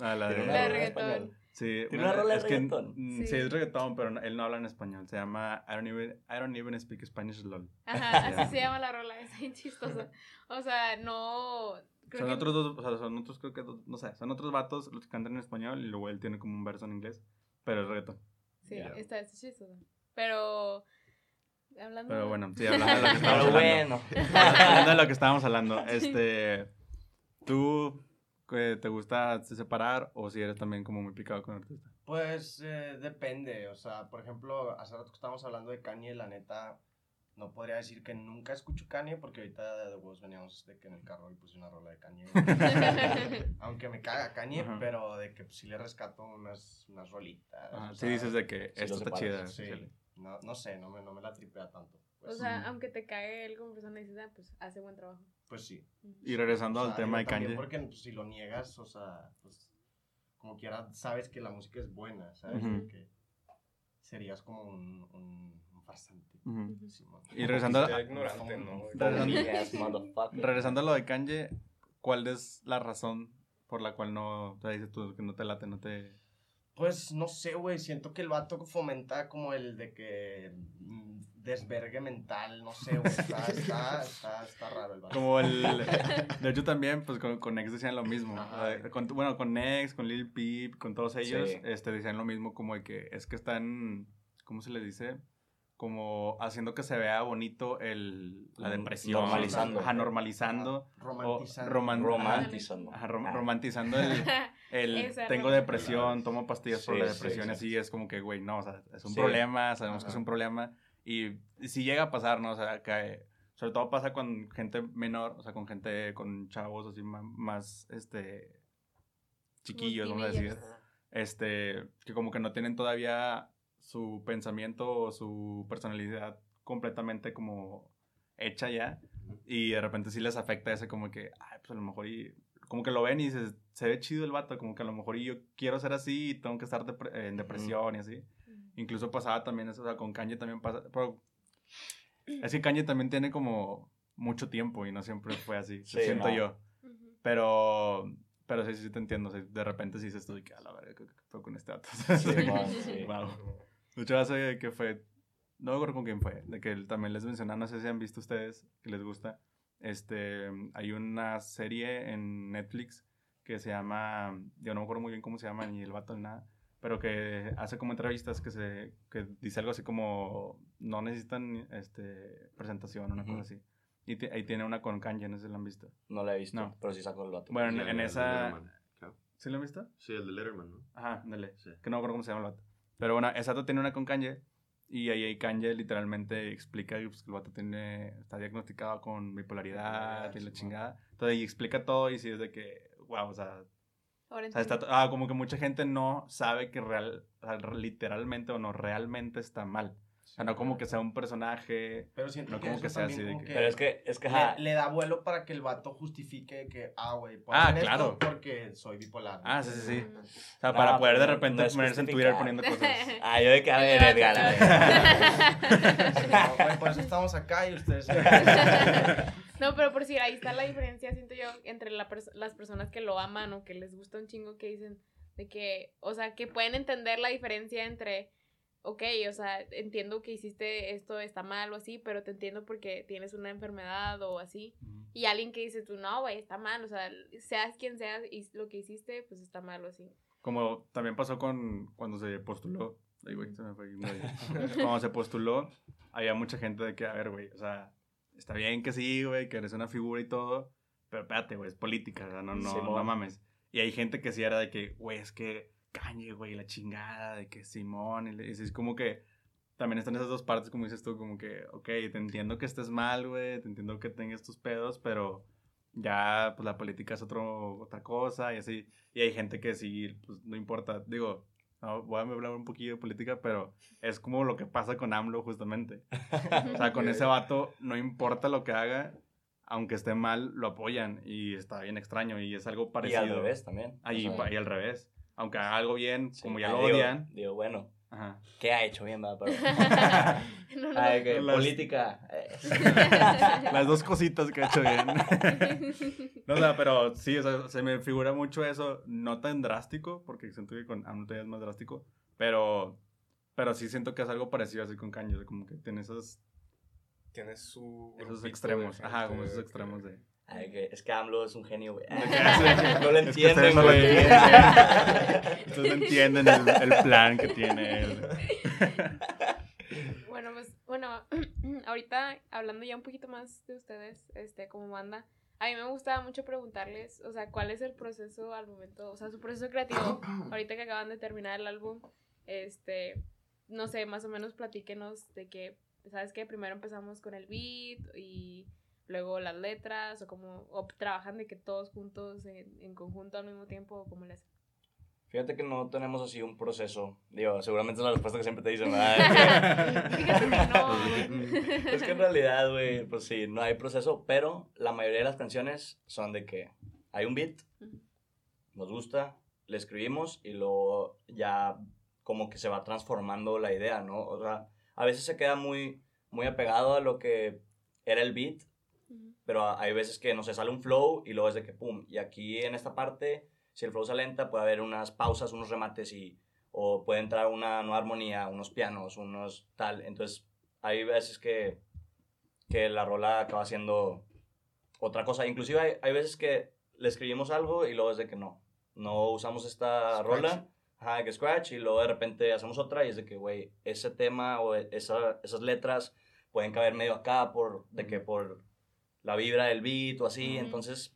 S2: Ah, la de-
S3: La de reggaetón.
S2: Sí,
S5: ¿Tiene una rola de
S2: es que,
S5: reggaetón?
S2: mm,
S3: Sí.
S2: Sí. es reggaetón, pero no- él no habla en español. Se llama I don't even, I don't even speak Spanish, lol.
S3: Ajá, así se llama la rola, es bien chistosa. O sea, no. creo
S2: Son
S3: que-
S2: otros dos, o sea, son otros, creo que, dos- no sé, son otros vatos los que cantan en español y luego él tiene como un verso en inglés, pero es reggaetón.
S3: Sí,
S5: Ya.
S3: está, está chistosa. Pero. Hablando.
S2: Pero bueno, sí, hablando de lo que estábamos hablando.
S5: bueno.
S2: Hablando de lo que estábamos hablando, este, ¿tú eh, te gusta separar o si eres también como muy picado con el artista?
S6: Pues eh, depende, o sea, por ejemplo, hace rato que estábamos hablando de Kanye, la neta, no podría decir que nunca escucho Kanye, porque ahorita de huevos veníamos de que en el carro y puse una rola de Kanye. Aunque me caga Kanye,
S2: Ajá.
S6: pero de que pues, sí le rescato unas, unas rolitas.
S2: Ajá,
S6: o
S2: sí dices de que esto está
S5: separas,
S2: chida.
S6: Sí,
S2: sí.
S6: No, no sé, no me, no me la tripea tanto.
S3: o
S6: Pues,
S3: sea,
S2: Mm.
S3: aunque te cae él como persona, dices, ah, pues hace buen trabajo.
S6: pues sí.
S2: Y regresando
S6: O
S2: al
S6: sea,
S2: tema de Kanye.
S6: Porque pues, si lo niegas, o sea, pues como quiera sabes que la música es buena, ¿sabes?
S2: Ujú.
S6: De que serías como un, un, un farsante.
S2: Ujú.
S6: Simón.
S2: Y regresando,
S7: ignorante, ¿no?
S2: Regresando- regresando a lo de Kanye, ¿cuál es la razón por la cual no, o sea, dices tú que no te late, no te...
S6: Pues no sé, güey, siento que el vato fomenta como el de que mm, desvergue mental, no sé, güey, está, está, está, está raro el vato.
S2: Como el... De hecho también, pues con, con Nex decían lo mismo.
S6: Ajá.
S2: Con- bueno, con Nex, con Lil Peep, con todos ellos,
S5: Sí.
S2: este, decían lo mismo como de que es que están, ¿cómo se les dice? como haciendo que se vea bonito el, la
S5: Mm,
S2: depresión.
S5: normalizando.
S2: Ajá, normalizando.
S6: Romantizando.
S2: O roman-
S5: Romantizando.
S2: Ajá, rom-
S5: Ah.
S2: romantizando el, el
S3: Esa
S2: tengo depresión, tomo pastillas por
S5: Sí,
S2: la
S5: sí,
S2: depresión,
S5: exacto.
S2: así es como que, güey, no, o sea, es un
S5: Sí.
S2: problema, sabemos que es
S6: Ajá.
S2: un problema. Y, y si llega a pasar, ¿no? O sea, que sobre todo pasa con gente menor, o sea, con gente, con chavos así ma- más, este, chiquillos, vamos a decir. Este, que como que no tienen todavía su pensamiento o su personalidad completamente como hecha ya. Y de repente sí les afecta ese como que, ay, pues a lo mejor y... Como que lo ven y dices, se ve chido el vato, como que a lo mejor yo quiero ser así y tengo que estar depre- en depresión y así. Incluso pasaba también eso, o sea, con Kanye también pasa, pero es que Kanye también tiene como mucho tiempo y no siempre fue así,
S5: Sí,
S2: siento
S5: no.
S2: yo.
S3: Ujú.
S2: Pero, pero sí, sí te entiendo, o sea, de repente sí dices tú que a la ¿qué, qué pedo con este vato?
S5: Sí, man, sí.
S2: Wow. Hecho, hace que fue, no me acuerdo con quién fue, de que él también les mencionaba, no sé si han visto ustedes, que les gusta, este, hay una serie en Netflix que se llama, yo no me acuerdo muy bien cómo se llama, ni el vato ni nada, pero que hace como entrevistas que se, que dice algo así como, no necesitan, este, presentación, una
S5: Ujú.
S2: cosa así. Y ahí tiene una con Kanye, no sé si la han visto.
S5: No la he visto,
S2: No.
S5: pero sí saco el vato.
S2: Bueno,
S4: Sí,
S2: en, en esa...
S4: Claro.
S2: ¿Sí la han visto?
S4: Sí, el de Letterman, ¿no?
S2: Ajá, dale.
S4: Sí.
S2: Que no me acuerdo cómo se llama el vato. Pero bueno, esa tiene una con Kanye. Y ahí, ahí Kanye literalmente explica pues, que el vato tiene, está diagnosticado con bipolaridad y la
S6: Simón.
S2: chingada. Entonces, y explica todo y sí es de que, wow, o sea,
S3: Ahora
S2: o sea, está, ah, como que mucha gente no sabe que real, literalmente o no realmente está mal. O sea, no como que sea un personaje.
S6: Pero siento
S2: No
S6: que,
S2: como que sea así de
S6: como
S2: que-
S5: Pero es que, es que,
S6: le, da vuelo para que el vato justifique que, ah, güey,
S2: Ah, claro.
S6: esto porque soy bipolar.
S2: Ah, sí, sí, sí. O sea,
S5: No,
S2: para poder de repente
S5: no
S2: ponerse en Twitter poniendo cosas.
S5: Ah, yo de que, a ver, Edgar, a ver.
S6: Por eso estamos acá y ustedes...
S3: No, pero por si ahí está la diferencia, siento yo, entre la pers- las personas que lo aman o que les gusta un chingo que dicen de que, o sea, que pueden entender la diferencia entre, ok, o sea, entiendo que hiciste esto, está mal o así, pero te entiendo porque tienes una enfermedad o así. Y alguien que dice tú, no, güey, está mal, o sea, seas quien seas y lo que hiciste, pues está mal o así.
S2: Como también pasó con cuando se postuló. Ay, güey, se me fue. cuando se postuló, había mucha gente de que, a ver, güey, o sea, está bien que sí, güey, que eres una figura y todo, pero espérate, güey, es política, o sea, no, no,
S5: Simón.
S2: no mames. Y hay gente que sí era de que, güey, es que Cañe, güey, la chingada, de que Simón, y, y es como que también están esas dos partes, como dices tú, como que, ok, te entiendo que estés mal, güey, te entiendo que tengas tus pedos, pero ya, pues la política es otro, otra cosa y así. Y hay gente que sí, pues no importa. Digo, no, voy a hablar un poquillo de política, pero es como lo que pasa con AMLO justamente. O sea, con ese vato no importa lo que haga, aunque esté mal, lo apoyan y está bien extraño y es algo
S5: Y
S2: parecido.
S5: al revés también.
S2: Ahí,
S5: O sea,
S2: y al revés. Aunque haga algo bien,
S5: sí.
S2: como ya
S5: Ah,
S2: lo
S5: digo-
S2: odian.
S5: Digo, bueno,
S2: Ajá.
S5: ¿qué ha hecho bien? Pero...
S3: No, no.
S5: Ay, que
S2: Las-
S5: política. eh.
S2: Las dos cositas que ha hecho bien. No, o sea, pero sí, o sea, se me figura mucho eso, no tan drástico, porque siento que con AMLO es más drástico, pero, pero sí siento que es algo parecido así con Kanye, como que tiene esos,
S7: Tiene su.
S2: esos extremos,
S7: de
S2: ajá, como esos extremos de...
S5: Ay, que es que AMLO es un genio, güey. No lo
S2: es que ustedes
S5: entienden,
S2: no lo
S5: güey.
S2: entienden. Ustedes no entienden el, el plan que tiene él.
S3: Bueno, pues, bueno, ahorita hablando ya un poquito más de ustedes, este, como banda, a mí me gustaba mucho preguntarles, o sea, cuál es el proceso al momento, o sea, su proceso creativo, ahorita que acaban de terminar el álbum, este, no sé, más o menos platíquenos de que, ¿sabes qué? Primero empezamos con el beat y luego las letras, o como, o trabajan de que todos juntos en, en conjunto al mismo tiempo, o cómo le hacen.
S5: Fíjate que no tenemos así un proceso. Digo, seguramente es la respuesta que siempre te dicen.
S3: Fíjate que no.
S5: es que en realidad, güey, pues sí, no hay proceso, pero la mayoría de las canciones son de que hay un beat, nos gusta, le escribimos y luego ya como que se va transformando la idea, ¿no? O sea, a veces se queda muy, muy apegado a lo que era el beat, Pero hay veces que, no sé, sale un flow y luego es de que pum, y aquí en esta parte, si el flow se lenta, puede haber unas pausas, unos remates y, o puede entrar una nueva armonía, unos pianos, unos tal, entonces hay veces que, que la rola acaba siendo otra cosa, inclusive hay, hay veces que le escribimos algo y luego es de que no, no usamos esta
S6: Scratch.
S5: rola, Ajá, que scratch y luego de repente hacemos otra y es de que, güey, ese tema o esa, esas letras pueden caber medio acá por, de que por la vibra del beat o así, entonces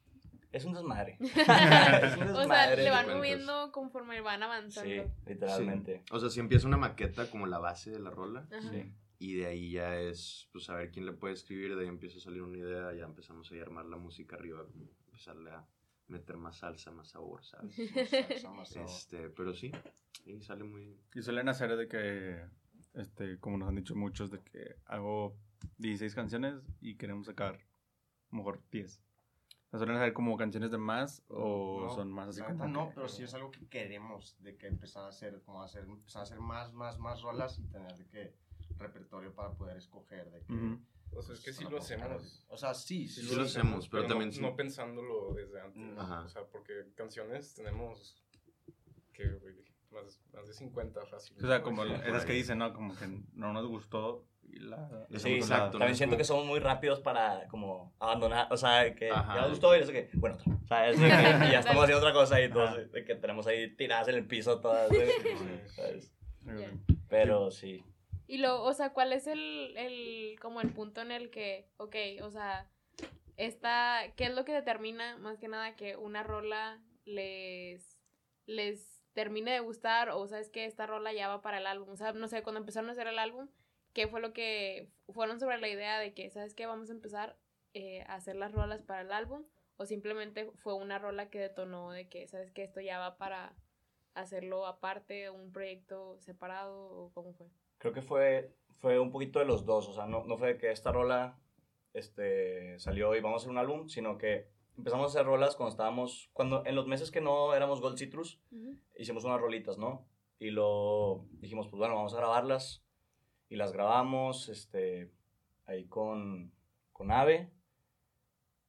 S5: es un desmadre. es un
S3: O sea,
S5: desmadre.
S3: le van moviendo conforme van avanzando.
S5: Sí, literalmente.
S4: O sea, si empieza una maqueta como la base de la rola.
S5: Sí.
S4: Y de ahí ya es, pues, a ver quién le puede escribir. De ahí empieza a salir una idea. Ya empezamos a armar la música arriba. como Empezarle a meter más salsa, más sabor, ¿sabes?
S6: Más salsa, más sabor.
S4: Este, pero sí, y sale muy...
S2: Y suelen hacer de que, este, como nos han dicho muchos, de que hago 16 canciones y queremos sacar mejor 10. O sea, ¿Suelen hacer como canciones de más o
S6: No,
S2: son más así como
S6: no,
S2: que-
S6: pero sí es algo que queremos, de que empezar a hacer, como hacer, empezar a hacer más, más, más rolas y tener de que repertorio para poder escoger, de que...
S2: Ujú.
S7: O sea, es que sí
S6: para
S7: lo hacemos.
S6: O sea, sí, sí,
S4: Sí lo hacemos, pero
S7: no-
S4: también sí.
S7: No pensándolo desde antes.
S4: Ajá.
S7: O sea, porque canciones tenemos. que más, más de 50 fácil.
S2: O sea, como
S4: Sí,
S2: esas que dicen, ¿no? Como que no nos gustó y la...
S5: Sí,
S4: exacto.
S5: También siento
S4: como-
S5: que somos muy rápidos para como abandonar, o sea, que
S4: Ajá.
S5: ya nos gustó y es de que, bueno, otra. O sea, es de que y ya estamos haciendo otra cosa y
S2: Ajá.
S5: de que tenemos ahí tiradas en el piso todas, ¿sabes? Pero sí.
S3: Y lo, o sea, ¿cuál es el, el, como el punto en el que, ok, o sea, esta, ¿qué es lo que determina más que nada que una rola les, les termine de gustar o sabes que esta rola ya va para el álbum? O sea, no sé, cuando empezaron a hacer el álbum, ¿qué fue lo que fueron sobre la idea de que, sabes qué, vamos a empezar eh, a hacer las rolas para el álbum? ¿O simplemente fue una rola que detonó de que, sabes que esto ya va para hacerlo aparte, un proyecto separado o cómo fue?
S5: Creo que fue, fue un poquito de los dos, o sea, no, no fue que esta rola este, salió y vamos a hacer un álbum, sino que empezamos a hacer rolas cuando estábamos, cuando en los meses que no éramos Gold Citrus, hicimos unas rolitas, ¿no? Y lo dijimos, pues bueno, vamos a grabarlas. Y las grabamos, este, ahí con, con Ave,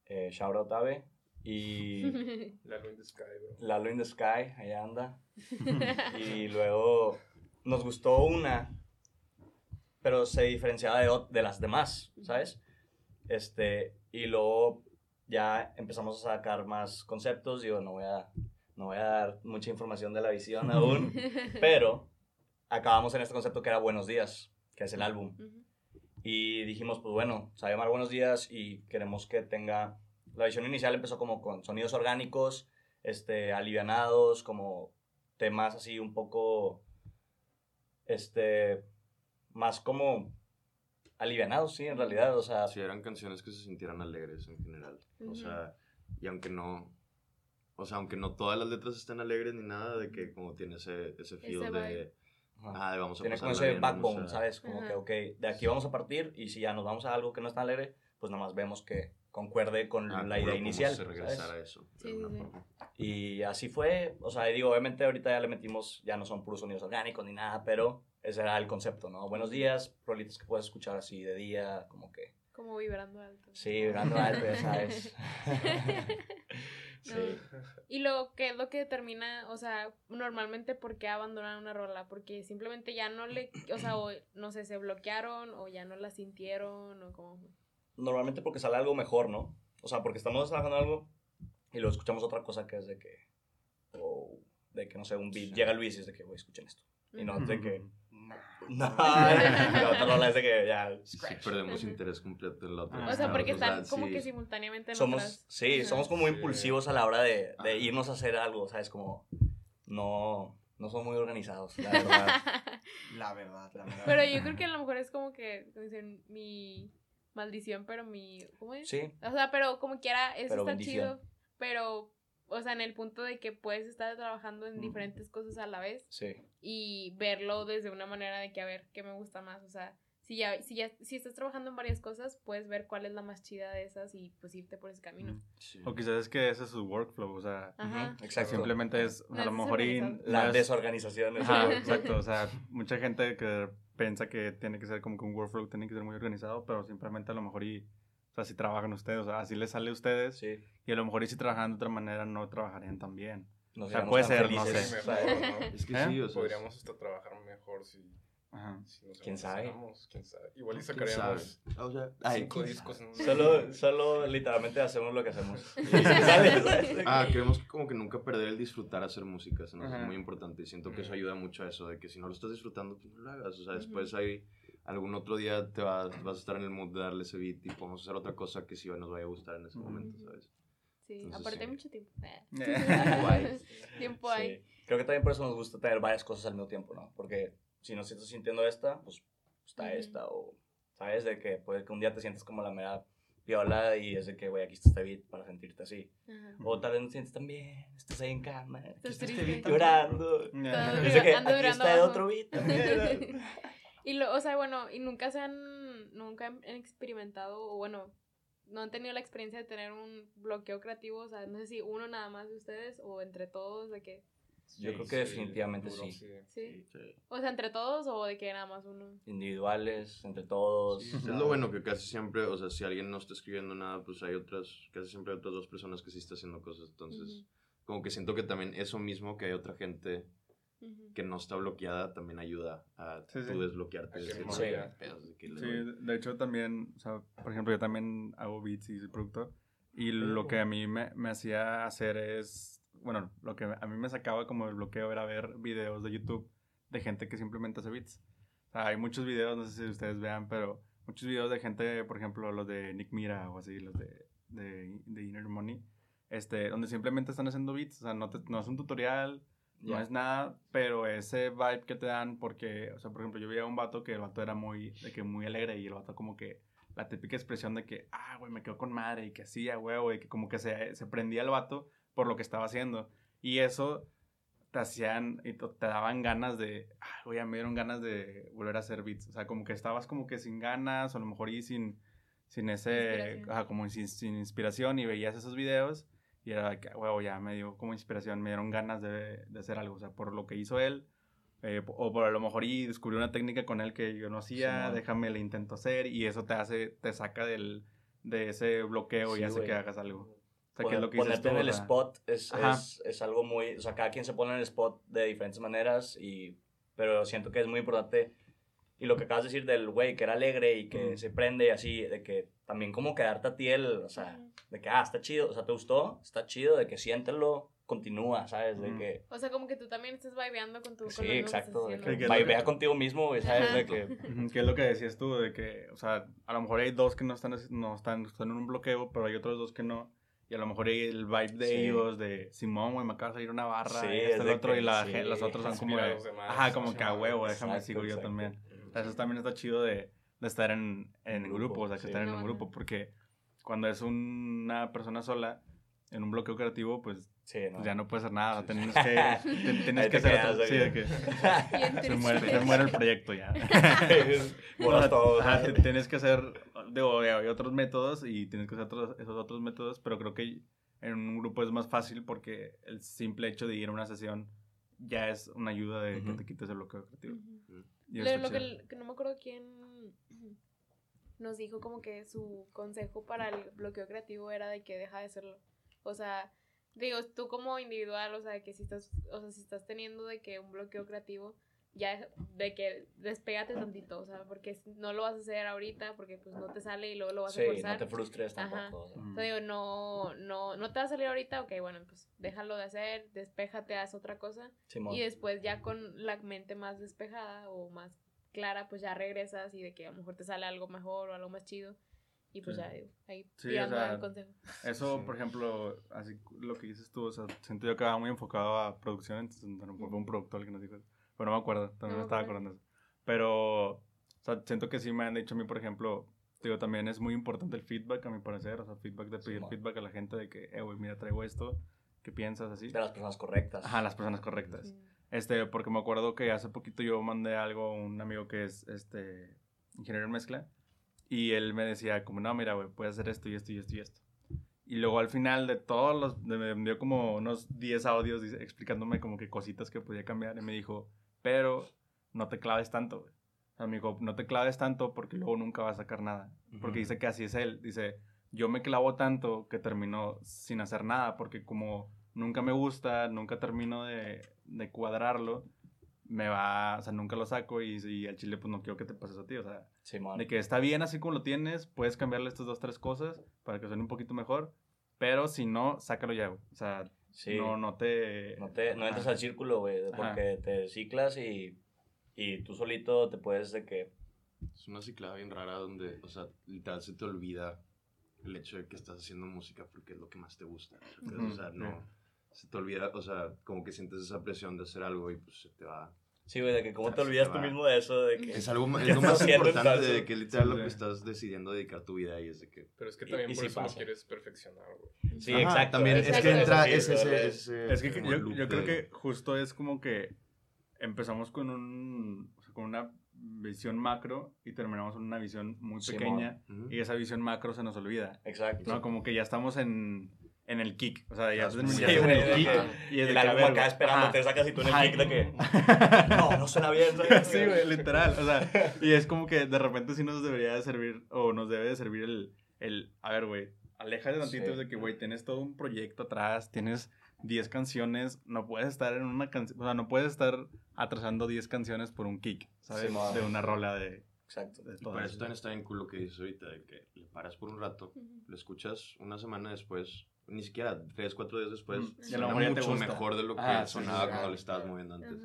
S5: eh, shout out Ave, y
S7: La Luz in the Sky, bro.
S5: Lalo in the Sky, ahí anda. Y luego nos gustó una, pero se diferenciaba de, de las demás, ¿sabes? Este, y luego ya empezamos a sacar más conceptos. Digo, no voy a, no voy a dar mucha información de la visión aún, pero acabamos en este concepto que era Buenos Días, que es el álbum.
S3: Ujú.
S5: Y dijimos, pues bueno, se va a llamar Buenos Días y queremos que tenga... La visión inicial empezó como con sonidos orgánicos, este, alivianados, como temas así un poco, este, más como alivianados, sí, en realidad, o sea,
S4: Sí, eran canciones que se sintieran alegres en general.
S3: Ujú.
S4: O sea, y aunque no... O sea, aunque no todas las letras estén alegres ni nada, de que como tiene ese, ese feel
S3: Ese
S4: de... Ah, vamos a
S5: tiene como ese
S4: bien,
S5: backbone,
S4: a-
S5: ¿sabes? Como
S3: Ajá.
S5: que, ok, de aquí vamos a partir y si ya nos vamos a algo que no es tan alegre, pues nada más vemos que concuerde con
S4: Ah,
S5: la idea inicial.
S4: se
S5: ¿sabes?
S4: regresara a eso. de
S3: Sí, sí.
S5: Y así fue, o sea, digo, obviamente ahorita ya le metimos, ya no son puros sonidos orgánicos ni nada, pero ese era el concepto, ¿no? Buenos días, rolitas que puedes escuchar así de día, como que,
S3: Como vibrando alto.
S5: sí, vibrando alto, ya sabes. sí.
S3: Y lo que es lo que determina, o sea, normalmente por qué abandonan una rola, porque simplemente ya no le, o sea, o, no sé, se bloquearon o ya no la sintieron o como
S5: Normalmente porque sale algo mejor, ¿no? O sea, porque estamos trabajando algo y luego escuchamos otra cosa que es de que, o de que, no sé, un beat,
S4: Sí.
S5: llega Luis y es de que, güey, escuchen esto. Y no, de que. No, la otra rola es de que ya
S4: Sí, perdemos interés completo en la otra.
S2: Ah,
S3: O sea, porque están como
S4: sí.
S3: que simultáneamente en
S5: somos,
S3: otras.
S5: sí, somos como muy impulsivos a la hora de, irnos a hacer algo, ¿sabes? Como, no, no son muy organizados, la verdad.
S6: La verdad, la verdad.
S3: Pero yo creo que a lo mejor es como que, como dicen, mi maldición, pero mi, ¿cómo es?
S5: Sí,
S3: O sea, pero como quiera, eso
S5: Pero
S3: está
S5: bendición.
S3: chido, pero, o sea, en el punto de que puedes estar trabajando en diferentes cosas a la vez
S5: sí.
S3: y verlo desde una manera de que a ver qué me gusta más, o sea, si ya, si ya, si estás trabajando en varias cosas, puedes ver cuál es la más chida de esas y pues irte por ese camino.
S4: Sí.
S2: O quizás es que ese es su workflow, o sea,
S3: Ajá.
S5: Exacto.
S2: simplemente es, o sea, a lo mejor
S3: desorganizado.
S5: La
S2: no es-
S5: desorganización. es
S2: Ajá, exacto, o sea, mucha gente que piensa que tiene que ser como que un workflow tiene que ser muy organizado, pero simplemente a lo mejor y, o sea, si trabajan ustedes, o sea, así les sale a ustedes
S5: Sí,
S2: y a lo mejor y si trabajan de otra manera no trabajarían tan bien.
S5: no
S2: O sea, puede ser, no sé.
S7: Mejor. ¿no?
S4: Es que
S2: ¿Eh?
S4: sí, o sea,
S7: Podríamos hasta trabajar mejor si
S2: Ajá.
S7: Si nos
S5: ¿Quién sabe?
S7: ¿Quién sabe? Igual y
S4: ¿Quién
S7: sacaríamos?
S4: O sea, ay,
S7: cinco
S4: ¿quién
S7: discos en un
S5: Solo, solo literalmente hacemos lo que hacemos.
S4: Ah, queremos como que nunca perder el disfrutar hacer música, se nos muy importante y siento que eso ayuda mucho a eso, de que si no lo estás disfrutando, pues no lo hagas, o sea, después hay algún otro día te vas, vas a estar en el mood de darle ese beat y podemos hacer otra cosa que sí nos vaya a gustar en ese
S2: Ujú.
S4: momento, ¿sabes?
S3: Sí,
S4: Entonces,
S3: aparte hay
S4: sí.
S3: mucho tiempo. Tiempo hay.
S5: Sí. Creo que también por eso nos gusta tener varias cosas al mismo tiempo, ¿no? Porque si no estás sintiendo esta, pues está
S3: Ujú.
S5: esta. O, ¿sabes? De que puede que un día te sientes como la mera piola y es de que, güey, aquí está este beat para sentirte así.
S3: Ajá.
S5: O tal vez no te sientes tan bien, estás ahí en cama, aquí
S3: Estás
S5: está este
S3: triste.
S5: beat llorando. De que aquí está el otro beat también.
S3: y lo, o sea, bueno, y nunca se han, nunca han experimentado, o bueno, no han tenido la experiencia de tener un bloqueo creativo, o sea, no sé si uno nada más de ustedes o entre todos, de que,
S5: Yo creo que
S7: Sí,
S5: definitivamente
S7: duro,
S5: sí.
S3: sí,
S4: Sí.
S3: o sea, entre todos o de que nada más uno.
S5: Individuales, entre todos.
S4: Es lo bueno que casi siempre, o sea, si alguien no está escribiendo nada, pues hay otras, casi siempre hay otras dos personas que sí están haciendo cosas, entonces,
S3: Ujú.
S4: como que siento que también eso mismo que hay otra gente Que no está bloqueada también ayuda a
S2: Sí, sí.
S4: tú desbloquearte
S7: A
S4: de
S7: que
S4: de de
S2: Sí,
S4: doy.
S2: de hecho también, o sea, por ejemplo, yo también hago beats y soy productor. Y lo que a mí me, me hacía hacer es, bueno, lo que a mí me sacaba como el bloqueo era ver videos de YouTube de gente que simplemente hace beats. O sea, hay muchos videos, no sé si ustedes vean, pero muchos videos de gente, por ejemplo, los de Nick Mira o así, los de, de, de Inner Money, este, donde simplemente están haciendo beats. O sea, no, te- no es un tutorial, no es nada, pero ese vibe que te dan, porque, o sea, por ejemplo, yo veía a un vato que el vato era muy, de que muy alegre y el vato como que, la típica expresión de que, ah, güey, me quedo con madre y que hacía, güey, güey, que como que se, se prendía el vato por lo que estaba haciendo. Y eso te hacían, y te daban ganas de, ah, güey, me dieron ganas de volver a hacer beats. O sea, como que estabas como que sin ganas, o a lo mejor y sin, sin ese, ajá, como sin, sin inspiración y veías esos videos y era que, huevo, ya me dio como inspiración, me dieron ganas de, de hacer algo. O sea, por lo que hizo él, eh, o por a lo mejor y descubrí una técnica con él que yo no hacía,
S5: Simón.
S2: déjame le intento hacer y eso te hace, te saca del, de ese bloqueo y
S5: Sí,
S2: hace
S5: güey.
S2: que hagas algo. O sea, que es lo que
S5: ponerte
S2: tú,
S5: en el spot es, es, es algo muy, o sea, cada quien se pone en el spot de diferentes maneras y, pero siento que es muy importante y lo que acabas de decir del güey que era alegre y que
S2: Mm.
S5: se prende y así, de que también como quedarte a ti el, o sea, de que, ah, está chido, o sea, ¿te gustó? Está chido, de que siéntelo, continúa, ¿sabes? De
S2: Ujú.
S5: que,
S3: O sea, como que tú también estás vibeando con tu con
S5: sí,
S3: estás
S5: exacto, de
S3: haciendo.
S5: que
S2: Que es lo que-
S5: vea contigo mismo, ¿sabes? De que,
S2: Que es lo que decías tú, de que, o sea, a lo mejor hay dos que no están, no están, están en un bloqueo, pero hay otros dos que no. Y a lo mejor hay el vibe de
S5: Sí.
S2: ellos, de Simón, güey, me acaba de salir una barra,
S5: Sí,
S2: este,
S5: es
S2: el
S5: de
S2: otro,
S5: que
S2: y la,
S5: sí,
S2: otros son como de, ajá, como que a huevo, déjame
S5: exacto,
S2: sigo yo
S5: exacto.
S2: también. O sea, eso también está chido de, de estar en, en grupo,
S5: grupo,
S2: o sea, que
S5: sí.
S2: estar en un grupo, porque cuando es una persona sola, en un bloqueo creativo, pues,
S5: sí, no.
S2: pues ya no puedes hacer nada,
S5: Sí,
S2: tienes
S5: sí.
S2: que, ten- tienes que
S5: te
S2: hacer otro- sí, de que se muere, se muere el proyecto ya.
S5: Borras todo,
S2: Ajá, te- tienes que hacer, digo, hay otros métodos y tienes que hacer otros, esos otros métodos, pero creo que en un grupo es más fácil porque el simple hecho de ir a una sesión ya es una ayuda de que
S5: Ujú.
S2: te quites el bloqueo creativo.
S3: Ujú.
S2: Y
S3: Lo, que, que no me acuerdo quién nos dijo como que su consejo para el bloqueo creativo era de que deja de hacerlo. O sea, digo, tú como individual, o sea, que si estás, o sea, si estás teniendo de que un bloqueo creativo, ya de que despégate tantito, o sea, porque no lo vas a hacer ahorita porque pues no te sale y luego lo vas
S5: Sí,
S3: a forzar.
S5: no te frustres
S3: Ajá.
S5: tampoco. O sea,
S3: digo, no, no, no te va a salir ahorita, ok, bueno, pues déjalo de hacer, despéjate, haz otra cosa.
S5: Simón.
S3: Y después ya con la mente más despejada o más clara, pues ya regresas y de que a lo mejor te sale algo mejor o algo más chido. Y pues
S2: Sí.
S3: ya digo, ahí
S2: Sí,
S3: tirando
S2: o sea,
S3: el consejo.
S2: Eso,
S7: Sí.
S2: por ejemplo, así lo que dices tú, o sea, siento yo que va muy enfocado a producción, entonces fue un productor el que nos dijo eso. Pero no me acuerdo, también
S3: No
S2: me estaba
S3: acuerdo.
S2: acordando eso. Pero, o sea, siento que sí me han dicho a mí, por ejemplo, digo, también es muy importante el feedback, a mi parecer, o sea, feedback de pedir
S5: Simón.
S2: feedback a la gente de que, eh, güey, mira, traigo esto, ¿qué piensas así?
S5: De las personas correctas.
S2: Ajá, las personas correctas.
S3: Sí.
S2: Este, porque me acuerdo que hace poquito yo mandé algo a un amigo que es, este, ingeniero en mezcla, y él me decía como, no, mira, güey, puedes hacer esto y esto y esto y esto. Y luego al final de todos los, me envió como unos 10 audios explicándome como que cositas que podía cambiar, y me dijo, pero no te claves tanto, güey. O sea, me dijo, no te claves tanto porque luego nunca vas a sacar nada. Porque dice que así es él. Dice, yo me clavo tanto que termino sin hacer nada porque como nunca me gusta, nunca termino de, de cuadrarlo, me va, o sea, nunca lo saco y, y al chile pues no quiero que te pases a ti, o sea, de que está bien así como lo tienes, puedes cambiarle estas dos, tres cosas para que suene un poquito mejor, pero si no, sácalo ya, güey. O sea,
S5: Sí.
S2: no, no te...
S5: No, te, no entras al círculo, güey,
S2: Ajá.
S5: porque te ciclas y, y tú solito te puedes de que...
S4: Es una ciclada bien rara donde, o sea, literal se te olvida el hecho de que estás haciendo música porque es lo que más te gusta. O sea, no, se te olvida, o sea, como que sientes esa presión de hacer algo y pues se te va.
S5: Sí, güey, de que cómo te olvidas tú mismo de eso, de que...
S4: Es algo es
S5: ¿Qué
S4: lo más importante de que literal
S2: Sí,
S4: lo que
S2: sí.
S4: estás decidiendo dedicar tu vida ahí es de que...
S7: Pero es que
S5: Y-
S7: también
S5: y
S7: por
S5: sí
S7: eso lo
S5: pasa.
S7: quieres perfeccionar, güey.
S5: Sí,
S4: Ajá,
S5: exacto.
S4: También es que entra
S5: Sí,
S4: ese,
S5: darle-
S4: ese, ese
S2: Es que yo, creo que justo es como que empezamos con un o sea, con una visión macro y terminamos con una visión muy pequeña y esa visión macro se nos olvida.
S5: Exacto.
S2: No, como que ya estamos en, en el kick, o sea, ya,
S4: Sí,
S2: ya
S5: Sí,
S2: estás en el kick y es de
S5: la
S2: que,
S5: como
S2: verga,
S5: acá esperando,
S2: ajá.
S5: te sacas y tú en el
S2: Ajá.
S5: kick de que... No, no suena bien, ¿sabes?
S2: sí, güey, literal. O sea, y es como que de repente sí nos debería de servir, o nos debe de servir el, el a ver, güey, aléjate tantito
S5: Sí.
S2: de que, güey, tienes todo un proyecto atrás, tienes 10 canciones, no puedes estar en una canción, o sea, no puedes estar atrasando 10 canciones por un kick, ¿sabes?
S5: Sí,
S2: de una rola de,
S5: Exacto.
S2: de
S4: Y
S2: todo
S4: para eso
S2: eso.
S4: también está bien cool lo que dices ahorita, de que le paras por un rato, lo escuchas una semana después, ni siquiera tres, cuatro días después,
S2: Mm, y a lo
S4: suena mucho mejor de lo que
S2: Ah,
S4: sonaba
S2: sí,
S4: cuando
S6: sí.
S4: le estabas moviendo antes.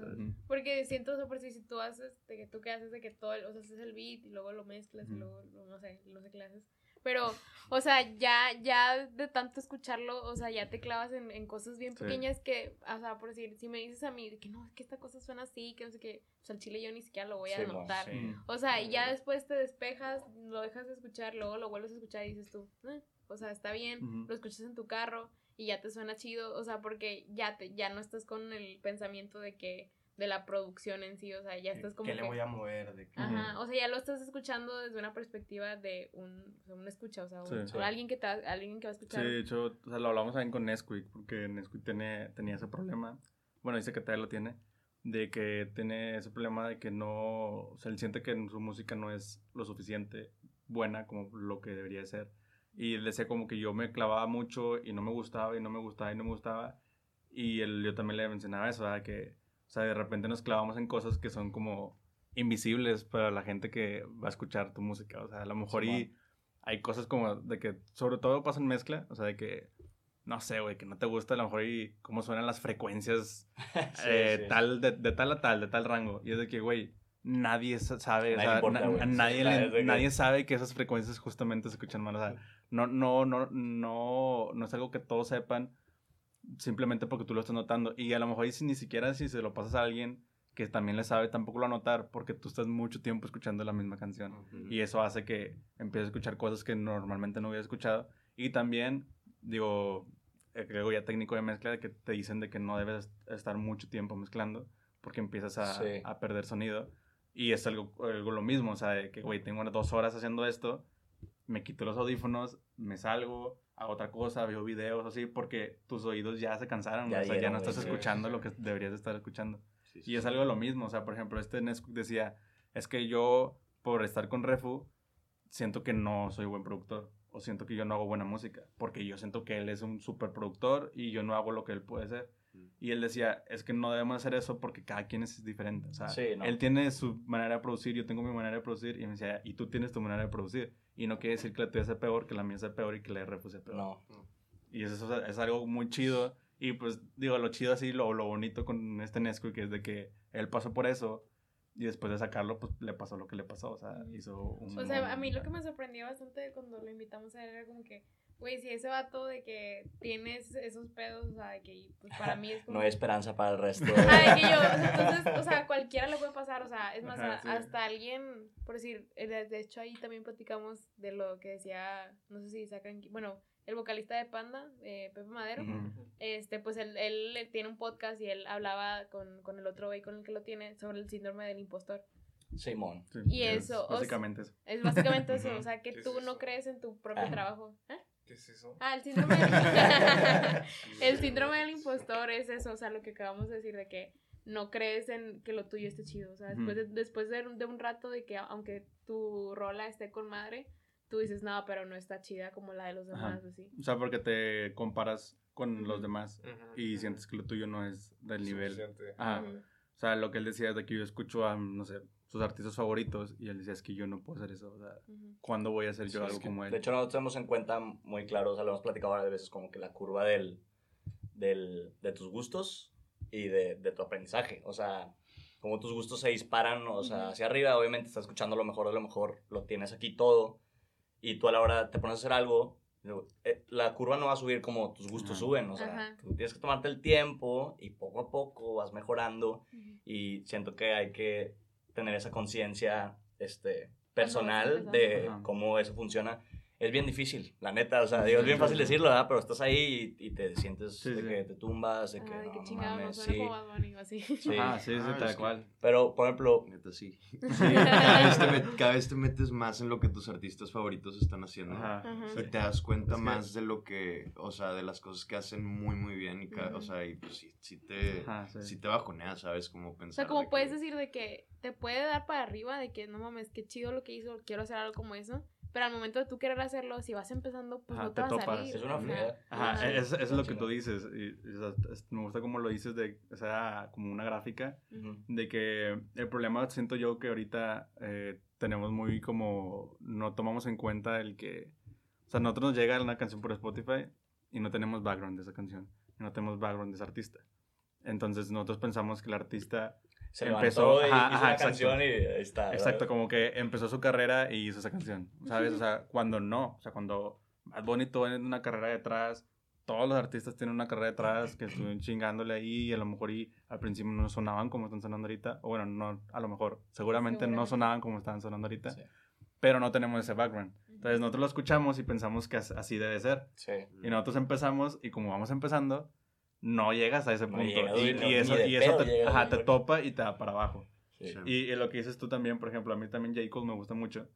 S3: Porque siento, o sea, por si, si tú haces, de que tú que haces de que todo, el- o sea, haces el beat y luego lo mezclas y luego, lo- no sé, no sé haces. Pero, o sea, ya, ya de tanto escucharlo, o sea, ya te clavas en, en cosas bien
S2: Sí.
S3: pequeñas que, o sea, por decir, si me dices a mí que no, es que esta cosa suena así, que no sé qué, pues al chile yo ni siquiera lo voy a
S5: Sí,
S3: notar.
S5: sí.
S3: O sea, y ya después te despejas, lo dejas de escuchar, luego lo vuelves a escuchar y dices tú, "Eh, o sea, está bien, lo escuchas en tu carro y ya te suena chido, o sea, porque ya te ya no estás con el pensamiento de que de la producción en sí, o sea, ya estás como
S6: ¿Qué le
S3: que-
S6: voy a mover? ¿De qué?
S3: Ajá, o sea, ya lo estás escuchando desde una perspectiva de un, o sea, un escucha, o sea, un-
S2: Sí.
S3: o
S5: Sí.
S3: alguien que te va- alguien que va a
S2: Sí,
S3: escuchar.
S2: de hecho, o sea, lo hablamos también con Nesquik, porque Nesquik tiene, tenía ese problema, bueno, dice que todavía lo tiene, de que tiene ese problema de que no, o sea, él siente que su música no es lo suficiente buena como lo que debería de ser. Y él decía como que yo me clavaba mucho y no me gustaba y no me gustaba y no me gustaba. Y él, yo también le mencionaba eso, ¿verdad? que, o sea, de repente nos clavamos en cosas que son como invisibles para la gente que va a escuchar tu música. O sea, a lo mejor y hay cosas como de que, sobre todo pasa en mezcla, o sea, de que, no sé, güey, que no te gusta a lo mejor y cómo suenan las frecuencias
S5: Sí,
S2: eh,
S5: sí.
S2: tal, de, de tal a tal, de tal rango. Y es de que, güey, nadie sa- sabe, o
S5: Nadie
S2: sea,
S5: importa,
S2: na-
S5: güey.
S2: a nadie,
S5: Sí,
S2: le-
S5: es de que-
S2: nadie sabe que esas frecuencias justamente se escuchan mal. O sea, no, no, no, no, no es algo que todos sepan simplemente porque tú lo estás notando. Y a lo mejor y si ni siquiera si se lo pasas a alguien que también le sabe, tampoco lo va a notar porque tú estás mucho tiempo escuchando la misma canción. Y eso hace que empieces a escuchar cosas que normalmente no hubieras escuchado. Y también, digo, eh, algo ya técnico de mezcla, de que te dicen de que no debes estar mucho tiempo mezclando porque empiezas a,
S5: Sí.
S2: a perder sonido. Y es algo, algo lo mismo, o sea, de que, güey, tengo unas dos horas haciendo esto, me quito los audífonos, me salgo, hago otra cosa, veo videos, así, porque tus oídos ya se cansaron,
S5: Ya
S2: o sea, ya no estás escuchando lo que deberías de estar escuchando.
S4: Sí, sí,
S2: Y es algo de lo mismo, o sea, por ejemplo, este Nesquik decía, es que yo, por estar con Refu, siento que no soy buen productor, o siento que yo no hago buena música, porque yo siento que él es un super productor y yo no hago lo que él puede ser.
S4: Mm.
S2: Y él decía, es que no debemos hacer eso porque cada quien es diferente, o sea,
S5: Sí, no.
S2: él tiene su manera de producir, yo tengo mi manera de producir, y me decía, y tú tienes tu manera de producir, y no quiere decir que la tuya sea peor, que la mía sea peor y que la de Refu sea peor.
S5: No.
S2: Y eso es, es algo muy chido. Y pues digo, lo chido así, lo, lo bonito con este Nesquik que es de que él pasó por eso y después de sacarlo, pues le pasó lo que le pasó. O sea, hizo un...
S3: O sea, a mí lo que me sorprendió bastante cuando lo invitamos a él era como que, güey, si ese vato de que tienes esos pedos, o sea, de que pues para mí es como...
S5: No hay esperanza para el resto.
S3: De que yo, o sea, entonces, o sea, cualquiera le puede pasar, o sea, es más,
S2: Ajá,
S3: a-
S2: sí.
S3: hasta alguien, por decir, eh, de, de hecho ahí también platicamos de lo que decía, no sé si sacan, bueno, el vocalista de Panda, eh, Pepe Madero, este, pues él, él tiene un podcast y él hablaba con, con el otro güey con el que lo tiene sobre el síndrome del impostor.
S5: Simón.
S2: Sí,
S3: Y
S2: es
S3: eso, o sea-
S2: Básicamente eso.
S3: Es básicamente eso, o sea, que
S7: ¿Qué es
S3: tú no crees en tu propio
S5: Ah.
S3: trabajo. ¿Eh?
S7: ¿Qué es eso?
S3: Ah, el síndrome del... el síndrome del impostor es eso, o sea, lo que acabamos de decir de que no crees en que lo tuyo esté chido, o sea, después, de, después de, un- de un rato de que aunque tu rola esté con madre, tú dices, no, pero no está chida como la de los
S2: Ajá.
S3: demás, así.
S2: O sea, porque te comparas con los demás y sientes que lo tuyo no es del nivel. Ah,
S3: Ujú.
S2: O sea, lo que él decía es de que yo escucho a, no sé, sus artistas favoritos y él decía es que yo no puedo hacer eso. O sea,
S3: Ujú.
S2: ¿cuándo voy a hacer yo
S5: Sí, es
S2: algo
S5: que,
S2: como él?
S5: De hecho, nosotros tenemos en cuenta muy claro, o sea, lo hemos platicado varias veces, como que la curva del, del, de tus gustos y de, de tu aprendizaje. O sea, como tus gustos se disparan, o sea,
S3: Ujú.
S5: hacia arriba, obviamente estás escuchando lo mejor de lo mejor, lo tienes aquí todo, y tú a la hora te pones a hacer algo, eh, la curva no va a subir como tus gustos
S2: Ajá.
S5: suben, o sea,
S3: Ajá.
S5: tú tienes que tomarte el tiempo y poco a poco vas mejorando y siento que hay que tener esa conciencia este, personal de cómo eso funciona. Es bien difícil, la neta, o sea, digo, es bien fácil decirlo, ¿verdad? Pero estás ahí y, y te sientes
S2: Sí,
S5: de
S2: sí.
S5: que te tumbas, de que
S3: Ah, de que
S5: no, no
S3: chingado, no
S5: mames,
S3: suena
S5: sí.
S3: como Bad Bunny o así.
S5: Sí.
S2: Ajá, sí, sí,
S4: Ah,
S2: tal
S4: que-
S2: cual.
S5: Pero, por ejemplo,
S4: Neta, sí. cada, vez te met- cada vez te metes más en lo que tus artistas favoritos están haciendo.
S2: Ajá.
S3: Ajá.
S4: Y te das cuenta
S2: Es que-
S4: más de lo que, o sea, de las cosas que hacen muy, muy bien. Y ca-
S3: Ujú.
S4: O sea, y pues sí, sí te,
S2: Ajá, sí.
S4: sí te bajonea, ¿sabes? Cómo
S3: O
S4: pensar.
S3: sea, como
S4: de
S3: puedes
S4: que-
S3: decir de que te puede dar para arriba, de que no mames, qué chido lo que hizo, quiero hacer algo como eso. Pero al momento de tú querer hacerlo, si vas empezando, pues
S2: Ajá,
S3: no te,
S2: te
S3: va a
S2: topas.
S3: salir.
S5: es una
S3: Ajá.
S2: Ajá, es, es lo que tú dices. Y, es- me gusta como lo dices de, o sea, como una gráfica,
S5: Ujú.
S2: de que el problema siento yo que ahorita eh, tenemos muy como, no tomamos en cuenta el que, o sea, nosotros nos llega una canción por Spotify y no tenemos background de esa canción, y no tenemos background de ese artista. Entonces nosotros pensamos que el artista,
S5: se
S2: Empezó-
S5: levantó y
S2: ajá,
S5: hizo
S2: ajá,
S5: una
S2: exacto.
S5: canción y ahí está. ¿verdad?
S2: exacto, como que empezó su carrera y hizo esa canción, ¿sabes? O sea, cuando no, o sea, cuando Bad Bunny tuvo una carrera detrás, todos los artistas tienen una carrera detrás que estuvieron chingándole ahí y a lo mejor y al principio no sonaban como están sonando ahorita, o bueno, no, a lo mejor, seguramente, no sonaban como están sonando ahorita,
S5: Sí.
S2: pero no tenemos ese background. Entonces nosotros lo escuchamos y pensamos que as- así debe ser.
S5: Sí.
S2: Y nosotros empezamos y como vamos empezando, no llegas a ese
S5: No
S2: punto. y,
S5: no,
S2: y
S5: ni
S2: eso, y eso te, ajá, topa y te da para abajo.
S5: Sí.
S2: Y, y lo que dices tú también, por ejemplo, a mí también J. Cole me gusta mucho.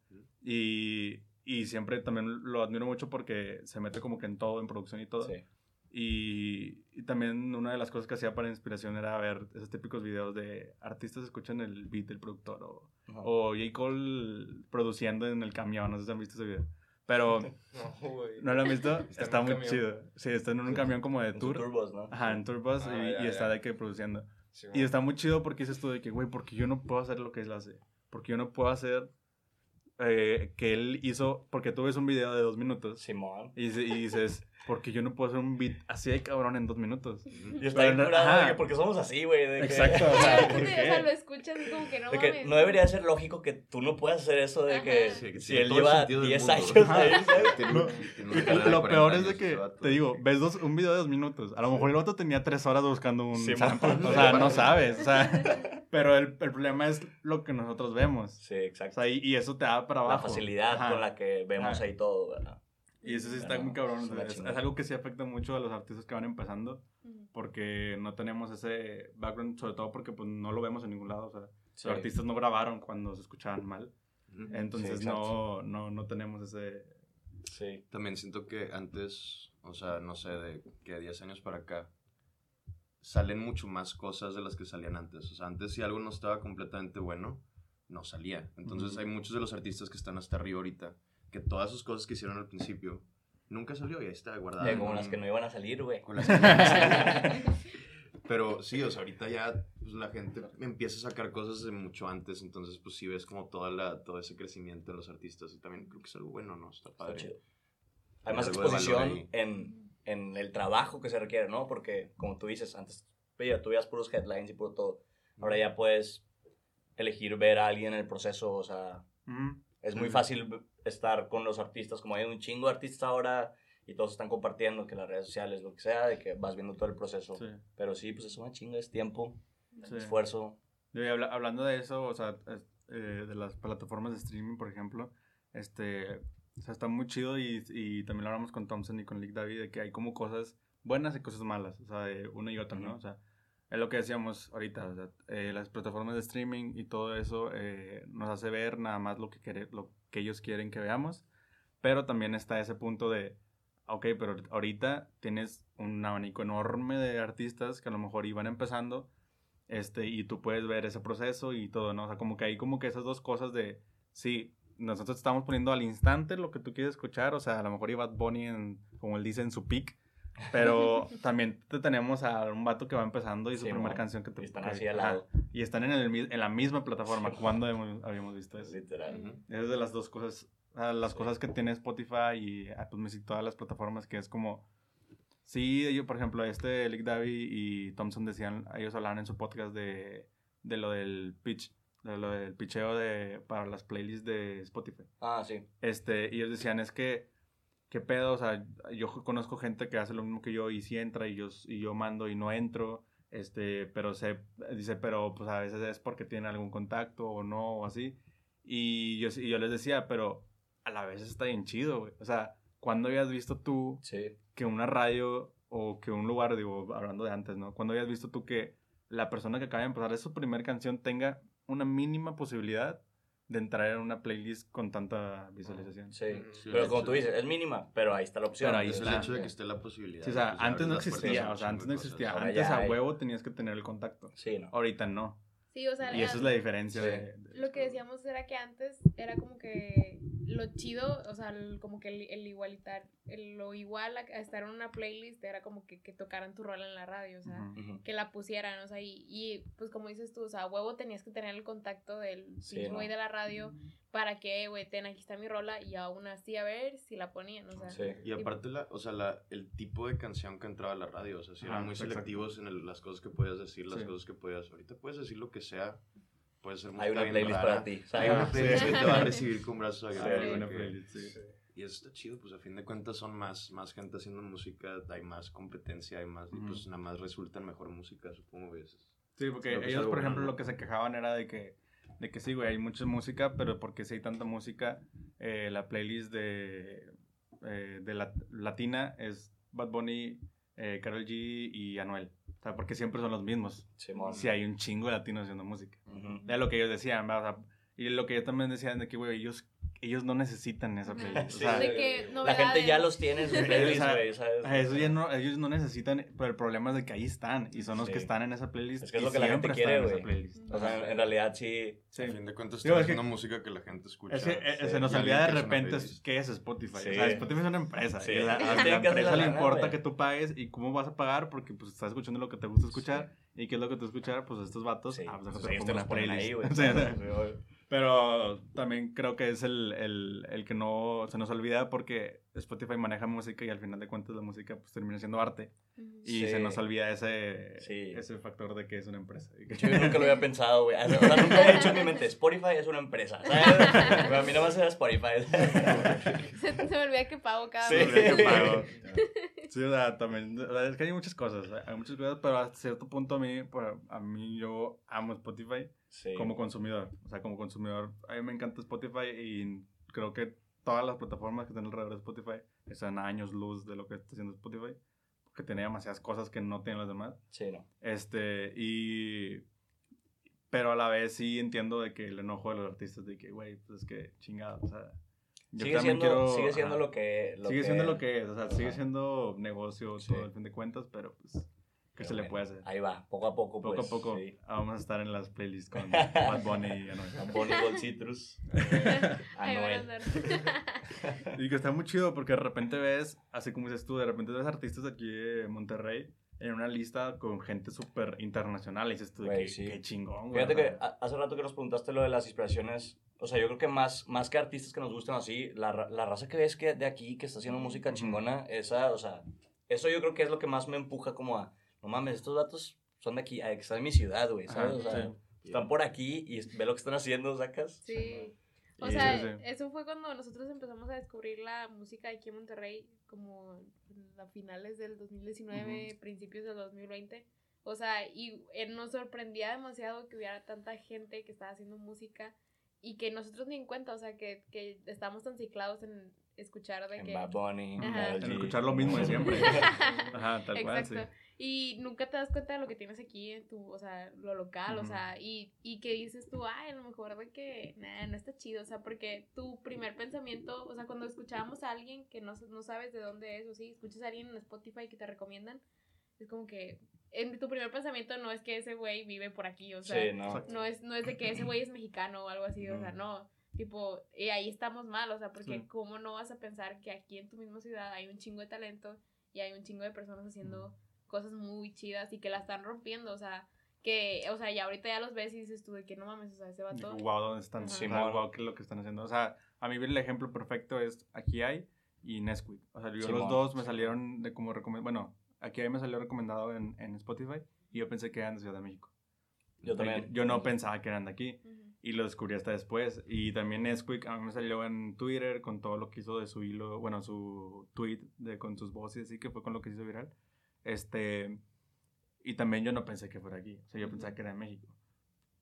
S2: Y, y siempre también lo admiro mucho porque se mete como que en todo, en producción y todo.
S5: Sí.
S2: Y, y también una de las cosas que hacía para inspiración era ver esos típicos videos de artistas escuchan el beat del productor o, o J. Cole produciendo en el camión. No sé si han visto ese video. Pero,
S7: No, güey.
S2: ¿no lo han visto?
S7: Está
S2: está muy
S7: camión.
S2: chido. Sí, está en un camión como de
S5: En
S2: tour.
S5: turbos, ¿no?
S2: Ajá, en Tourbus
S7: Ah,
S2: y,
S7: ya,
S2: y está
S7: ya.
S2: de que produciendo.
S7: Sí,
S2: Y está muy chido porque dices tú de que, güey, porque yo no puedo hacer lo que él hace. Porque yo no puedo hacer eh, que él hizo, porque tú ves un video de dos minutos
S5: Simón.
S2: y, y dices, porque yo no puedo hacer un beat así de cabrón en dos minutos.
S5: Y está bien
S2: no-
S5: curado porque somos así, güey. de que-
S2: Exacto, o sea, ¿por
S3: O sea,
S2: qué?
S3: lo escuchas y como que no
S5: De que
S3: mames.
S5: no debería ser lógico que tú no puedas hacer eso de que.
S4: Sí, que
S5: si él lleva
S4: sentido del
S5: 10
S4: mundo.
S5: años
S2: Lo-
S4: de
S2: lo
S4: 40
S2: peor es de que, te digo, ves dos, un video de dos minutos. A lo mejor el otro tenía tres horas buscando un
S5: Sí,
S2: sample. O sea, no sabes. O sea, pero el, el problema es lo que nosotros vemos.
S5: Sí,
S2: O
S5: exacto.
S2: sea, y, y eso te da para abajo.
S5: la facilidad
S2: Ajá.
S5: con la que vemos
S2: Ajá.
S5: ahí todo, ¿verdad?
S2: Y eso sí está
S5: Pero
S2: muy cabrón.
S5: es
S2: Es, algo que sí afecta mucho a los artistas que van empezando
S3: Ujú.
S2: porque no tenemos ese background, sobre todo porque pues no lo vemos en ningún lado. O sea,
S5: Sí.
S2: los artistas no grabaron cuando se escuchaban mal.
S4: Ujú.
S2: Entonces
S5: Sí,
S2: no, no, no tenemos ese...
S5: Sí.
S4: También siento que antes, o sea, no sé, de que 10 años para acá, salen mucho más cosas de las que salían antes. O sea, antes si algo no estaba completamente bueno, no salía. Entonces
S2: Ujú.
S4: hay muchos de los artistas que están hasta arriba ahorita, que todas sus cosas que hicieron al principio, nunca salió y ahí está guardada.
S5: Ya como
S4: un-
S5: las que no iban a salir, güey.
S4: con las que no iban a salir. Pero sí, o sea, ahorita ya pues, la gente empieza a sacar cosas de mucho antes, entonces pues sí ves como toda la, todo ese crecimiento en los artistas y también creo que es algo bueno, ¿no? Está
S5: Está
S4: padre.
S5: chido. Hay más
S4: de
S5: exposición en, en el trabajo que se requiere, ¿no? Porque, como tú dices, antes oye, tú veías puros headlines y puro todo. Ahora ya puedes elegir ver a alguien en el proceso, o sea,
S2: Ujú.
S5: Es muy
S2: Sí.
S5: fácil estar con los artistas, como hay un chingo de artistas ahora y todos están compartiendo que las redes sociales, lo que sea, de que vas viendo todo el proceso.
S2: Sí,
S5: Pero sí, pues es una chinga, es tiempo,
S2: sí.
S5: esfuerzo.
S2: Y habla- hablando de eso, o sea, eh, de las plataformas de streaming, por ejemplo, este, o sea, está muy chido y, y también lo hablamos con Thompson y con Lick David de que hay como cosas buenas y cosas malas, o sea, de uno y otro, ¿no? O sea, es lo que decíamos ahorita, o sea, eh, las plataformas de streaming y todo eso eh, nos hace ver nada más lo que, quere- lo que ellos quieren que veamos, pero también está ese punto de, ok, pero ahorita tienes un abanico enorme de artistas que a lo mejor iban empezando este, y tú puedes ver ese proceso y todo, ¿no? O sea, como que hay como que esas dos cosas de, sí, nosotros estamos poniendo al instante lo que tú quieres escuchar, o sea, a lo mejor iba Bunny, en, como él dice, en su peak, Pero también te tenemos a un vato que va empezando y su
S5: Sí,
S2: primera canción que te
S5: Y están así al lado.
S2: Y están en, el, en la misma plataforma. ¿Cuándo hemos- habíamos visto eso?
S5: Literal.
S2: Es de las dos cosas, sea, las
S5: Sí.
S2: cosas que tiene Spotify y Apple Music, todas las plataformas, que es como, sí, yo, por ejemplo, este Lick Davy y Thompson decían, ellos hablaban en su podcast de, de lo del pitch, de lo del pitcheo de, para las playlists de Spotify.
S5: Ah, sí.
S2: Este, y ellos decían, es que, ¿qué pedo? O sea, yo conozco gente que hace lo mismo que yo y sí entra y yo, y yo mando y no entro, este, pero se, dice, pero pues a veces es porque tienen algún contacto o no, o así. Y yo, y yo les decía, pero a la vez está bien chido, güey. O sea, ¿cuándo habías visto tú
S5: Sí.
S2: que una radio o que un lugar, digo, hablando de antes, ¿no? ¿Cuándo habías visto tú que la persona que acaba de empezar es su primera canción tenga una mínima posibilidad de entrar en una playlist con tanta visualización?
S5: Sí.
S4: Sí,
S5: Pero como tú dices, es mínima, pero ahí está la opción.
S2: Pero ahí
S4: Es
S2: está.
S4: el hecho de que esté la posibilidad.
S2: Sí, o sea,
S4: pues,
S2: antes no existía, o sea, antes no existía.
S5: Ahora
S2: Antes a
S5: hay.
S2: huevo tenías que tener el contacto.
S5: Sí, ¿no?
S2: Ahorita no.
S3: Sí, o sea,
S2: Y esa es la diferencia
S5: Sí.
S2: de, de-
S3: Lo que decíamos era que antes era como que lo chido, o sea, el- como que el, el igualitar, el- lo igual a, a estar en una playlist era como que, que tocaran tu rol en la radio, o sea, que la pusieran, o sea, y, y, pues como dices tú, o sea, a huevo tenías que tener el contacto del
S5: Sí,
S3: güey de la radio para que, güey, ten, aquí está mi rola y aún así a ver si la ponían, o sea.
S5: Sí.
S4: Y aparte, la, o sea, la, el tipo de canción que entraba a la radio, o sea, si eran muy
S2: exacto.
S4: selectivos en el- las cosas que podías decir, las
S2: Sí.
S4: cosas que podías. Ahorita puedes decir lo que sea, puede ser música
S5: Hay una playlist
S4: rara.
S5: para ti.
S4: Hay una playlist
S2: sí.
S4: que te va a recibir con brazos abiertos.
S3: Sí.
S4: que-
S2: playlist, sí.
S4: Y eso está chido, pues a fin de cuentas son más, más gente haciendo música, hay más competencia, hay más, y pues nada más resulta en mejor música, supongo. güey, eso es-
S2: Sí, porque
S4: Creo
S2: ellos, por
S4: bueno,
S2: ejemplo, lo que se quejaban era de que, de que sí, güey, hay mucha música, pero porque si hay tanta música, eh, la playlist de, eh, de la, latina es Bad Bunny, eh, Karol G y Anuel. O sea, porque siempre son los mismos. Si hay un chingo de latinos haciendo música.
S5: Ujú.
S2: Era lo que ellos decían, ¿verdad? O sea, y lo que ellos también decían de que, güey, ellos, ellos no necesitan esa
S3: Ujú.
S2: playlist. O
S5: Sí,
S2: sea,
S3: de que
S5: La gente ya los tiene en sus playlists,
S2: o
S5: güey, ¿sabes?
S2: a eso ya no, ellos no necesitan, pero el problema es de que ahí están y son los
S5: Sí.
S2: que están en esa playlist.
S5: Es que es lo que la gente quiere, güey. O sea, en, realidad sí.
S2: Sí.
S4: A fin de cuentas,
S2: Digo,
S4: estás
S2: es que-
S4: haciendo música que la gente escucha.
S2: Es que eh,
S5: Sí.
S2: se nos olvida de
S4: que
S2: repente qué es Spotify.
S5: Sí.
S2: O sea, Spotify es una empresa.
S5: Sí.
S2: y la- a la
S5: que
S2: empresa le importa que tú pagues y cómo vas a pagar porque pues estás escuchando lo que te gusta escuchar. ¿Y qué es lo que te escuchar? Pues estos vatos.
S5: Sí,
S2: ah, pues
S5: pues
S2: déjate
S5: ellos ponen ahí, güey.
S2: Pero también creo que es el, el, el que no se nos olvida porque Spotify maneja música y al final de cuentas la música pues termina siendo arte. Y
S5: Sí.
S2: se nos olvida ese,
S5: Sí.
S2: ese factor de que es una empresa.
S5: Yo nunca lo había pensado, güey. O sea, nunca había dicho en mi mente, Spotify es una empresa. ¿sabes? Pero a mí no me era Spotify.
S3: Se, se me olvida que pago cada
S5: Sí.
S2: Se
S3: mes.
S2: olvida que pago. Sí, o sea, también, o sea, es que hay muchas cosas, hay muchas cosas, pero a cierto punto a mí, por- a mí yo amo Spotify
S5: Sí.
S2: como consumidor, o sea, como consumidor, a mí me encanta Spotify y creo que todas las plataformas que están alrededor de Spotify están a años luz de lo que está haciendo Spotify, porque tiene demasiadas cosas que no tienen las demás,
S5: Sí, no.
S2: este, y, pero a la vez sí entiendo de que el enojo de los artistas de que, güey, pues es que chingado, o sea, yo
S5: Sigue siendo,
S2: quiero-
S5: sigue siendo
S2: ajá.
S5: lo que. Lo
S2: sigue
S5: que-
S2: siendo lo que es, o sea, sigue siendo negocio
S5: Sí.
S2: todo al fin de cuentas, pero pues, ¿qué se le
S5: bueno,
S2: puede hacer?
S5: Ahí va, poco a poco.
S2: Poco
S5: pues,
S2: a poco
S5: Sí.
S2: vamos a estar en las playlists con Bad Bunny y Anuel.
S5: Bonnie Gold Citrus.
S3: Ahí van a
S5: Anuel.
S2: Y que está muy chido porque de repente ves, así como dices tú, de repente ves artistas de aquí de Monterrey en una lista con gente súper internacional y dices tú,
S5: Güey,
S2: que,
S5: sí.
S2: qué chingón, güey.
S5: Fíjate que
S2: Ajá.
S5: a- hace rato que nos preguntaste lo de las inspiraciones, o sea, yo creo que más, más que artistas que nos gustan así, la, la raza que ves que de aquí, que está haciendo música chingona, esa, o sea, eso yo creo que es lo que más me empuja como a, no mames, estos datos son de aquí, que están en mi ciudad, güey, ¿sabes?
S2: Ajá,
S5: o sea,
S2: sí.
S5: están por aquí y ve lo que están haciendo, sacas.
S3: Sí. O
S2: Y-
S3: sea,
S2: sí, sí.
S3: eso fue cuando nosotros empezamos a descubrir la música aquí en Monterrey, como a finales del 2019, principios del 2020. O sea, y eh, nos sorprendía demasiado que hubiera tanta gente que estaba haciendo música y que nosotros ni en cuenta, o sea, que, que estábamos tan ciclados en escuchar de
S5: En
S3: que...
S5: Bad Bunny, en
S2: escuchar lo mismo de siempre. Ajá, tal cual, sí.
S3: Y nunca te das cuenta de lo que tienes aquí en tu, o sea, lo local, o sea, y, y que dices tú, ay, a lo mejor de que, nah, no está chido, o sea, porque tu primer pensamiento, o sea, cuando escuchábamos a alguien que no, no sabes de dónde es, o sí, escuchas a alguien en Spotify que te recomiendan, es como que, en tu primer pensamiento no es que ese güey vive por aquí, o sea,
S5: Sí, no.
S3: no es, no es de que ese güey es mexicano o algo así, o sea, no. Tipo, y ahí estamos mal, o sea, porque
S2: Sí.
S3: cómo no vas a pensar que aquí en tu misma ciudad hay un chingo de talento y hay un chingo de personas haciendo cosas muy chidas y que la están rompiendo, o sea, que, o sea, ya ahorita ya los ves y dices tú de que no mames, o sea, ese vato.
S2: Wow, ¿dónde están?
S3: Ajá.
S2: O sea, wow, ¿qué es lo que están haciendo? O sea, a mí el ejemplo perfecto es Aquí hay y Nesquik. O sea, yo
S5: Simón.
S2: los dos me salieron de como recomendado. Bueno, Aquí hay me salió recomendado en, en Spotify y yo pensé que eran de Ciudad de México.
S5: Yo también.
S2: Yo no pensaba que eran de aquí
S3: Ujú.
S2: y lo descubrí hasta después. Y también Nesquik a mí me salió en Twitter con todo lo que hizo de su hilo, bueno, su tweet de, con sus voces, así que fue con lo que se hizo viral. Este, y también yo no pensé que fuera aquí, o sea, yo pensaba que era en México.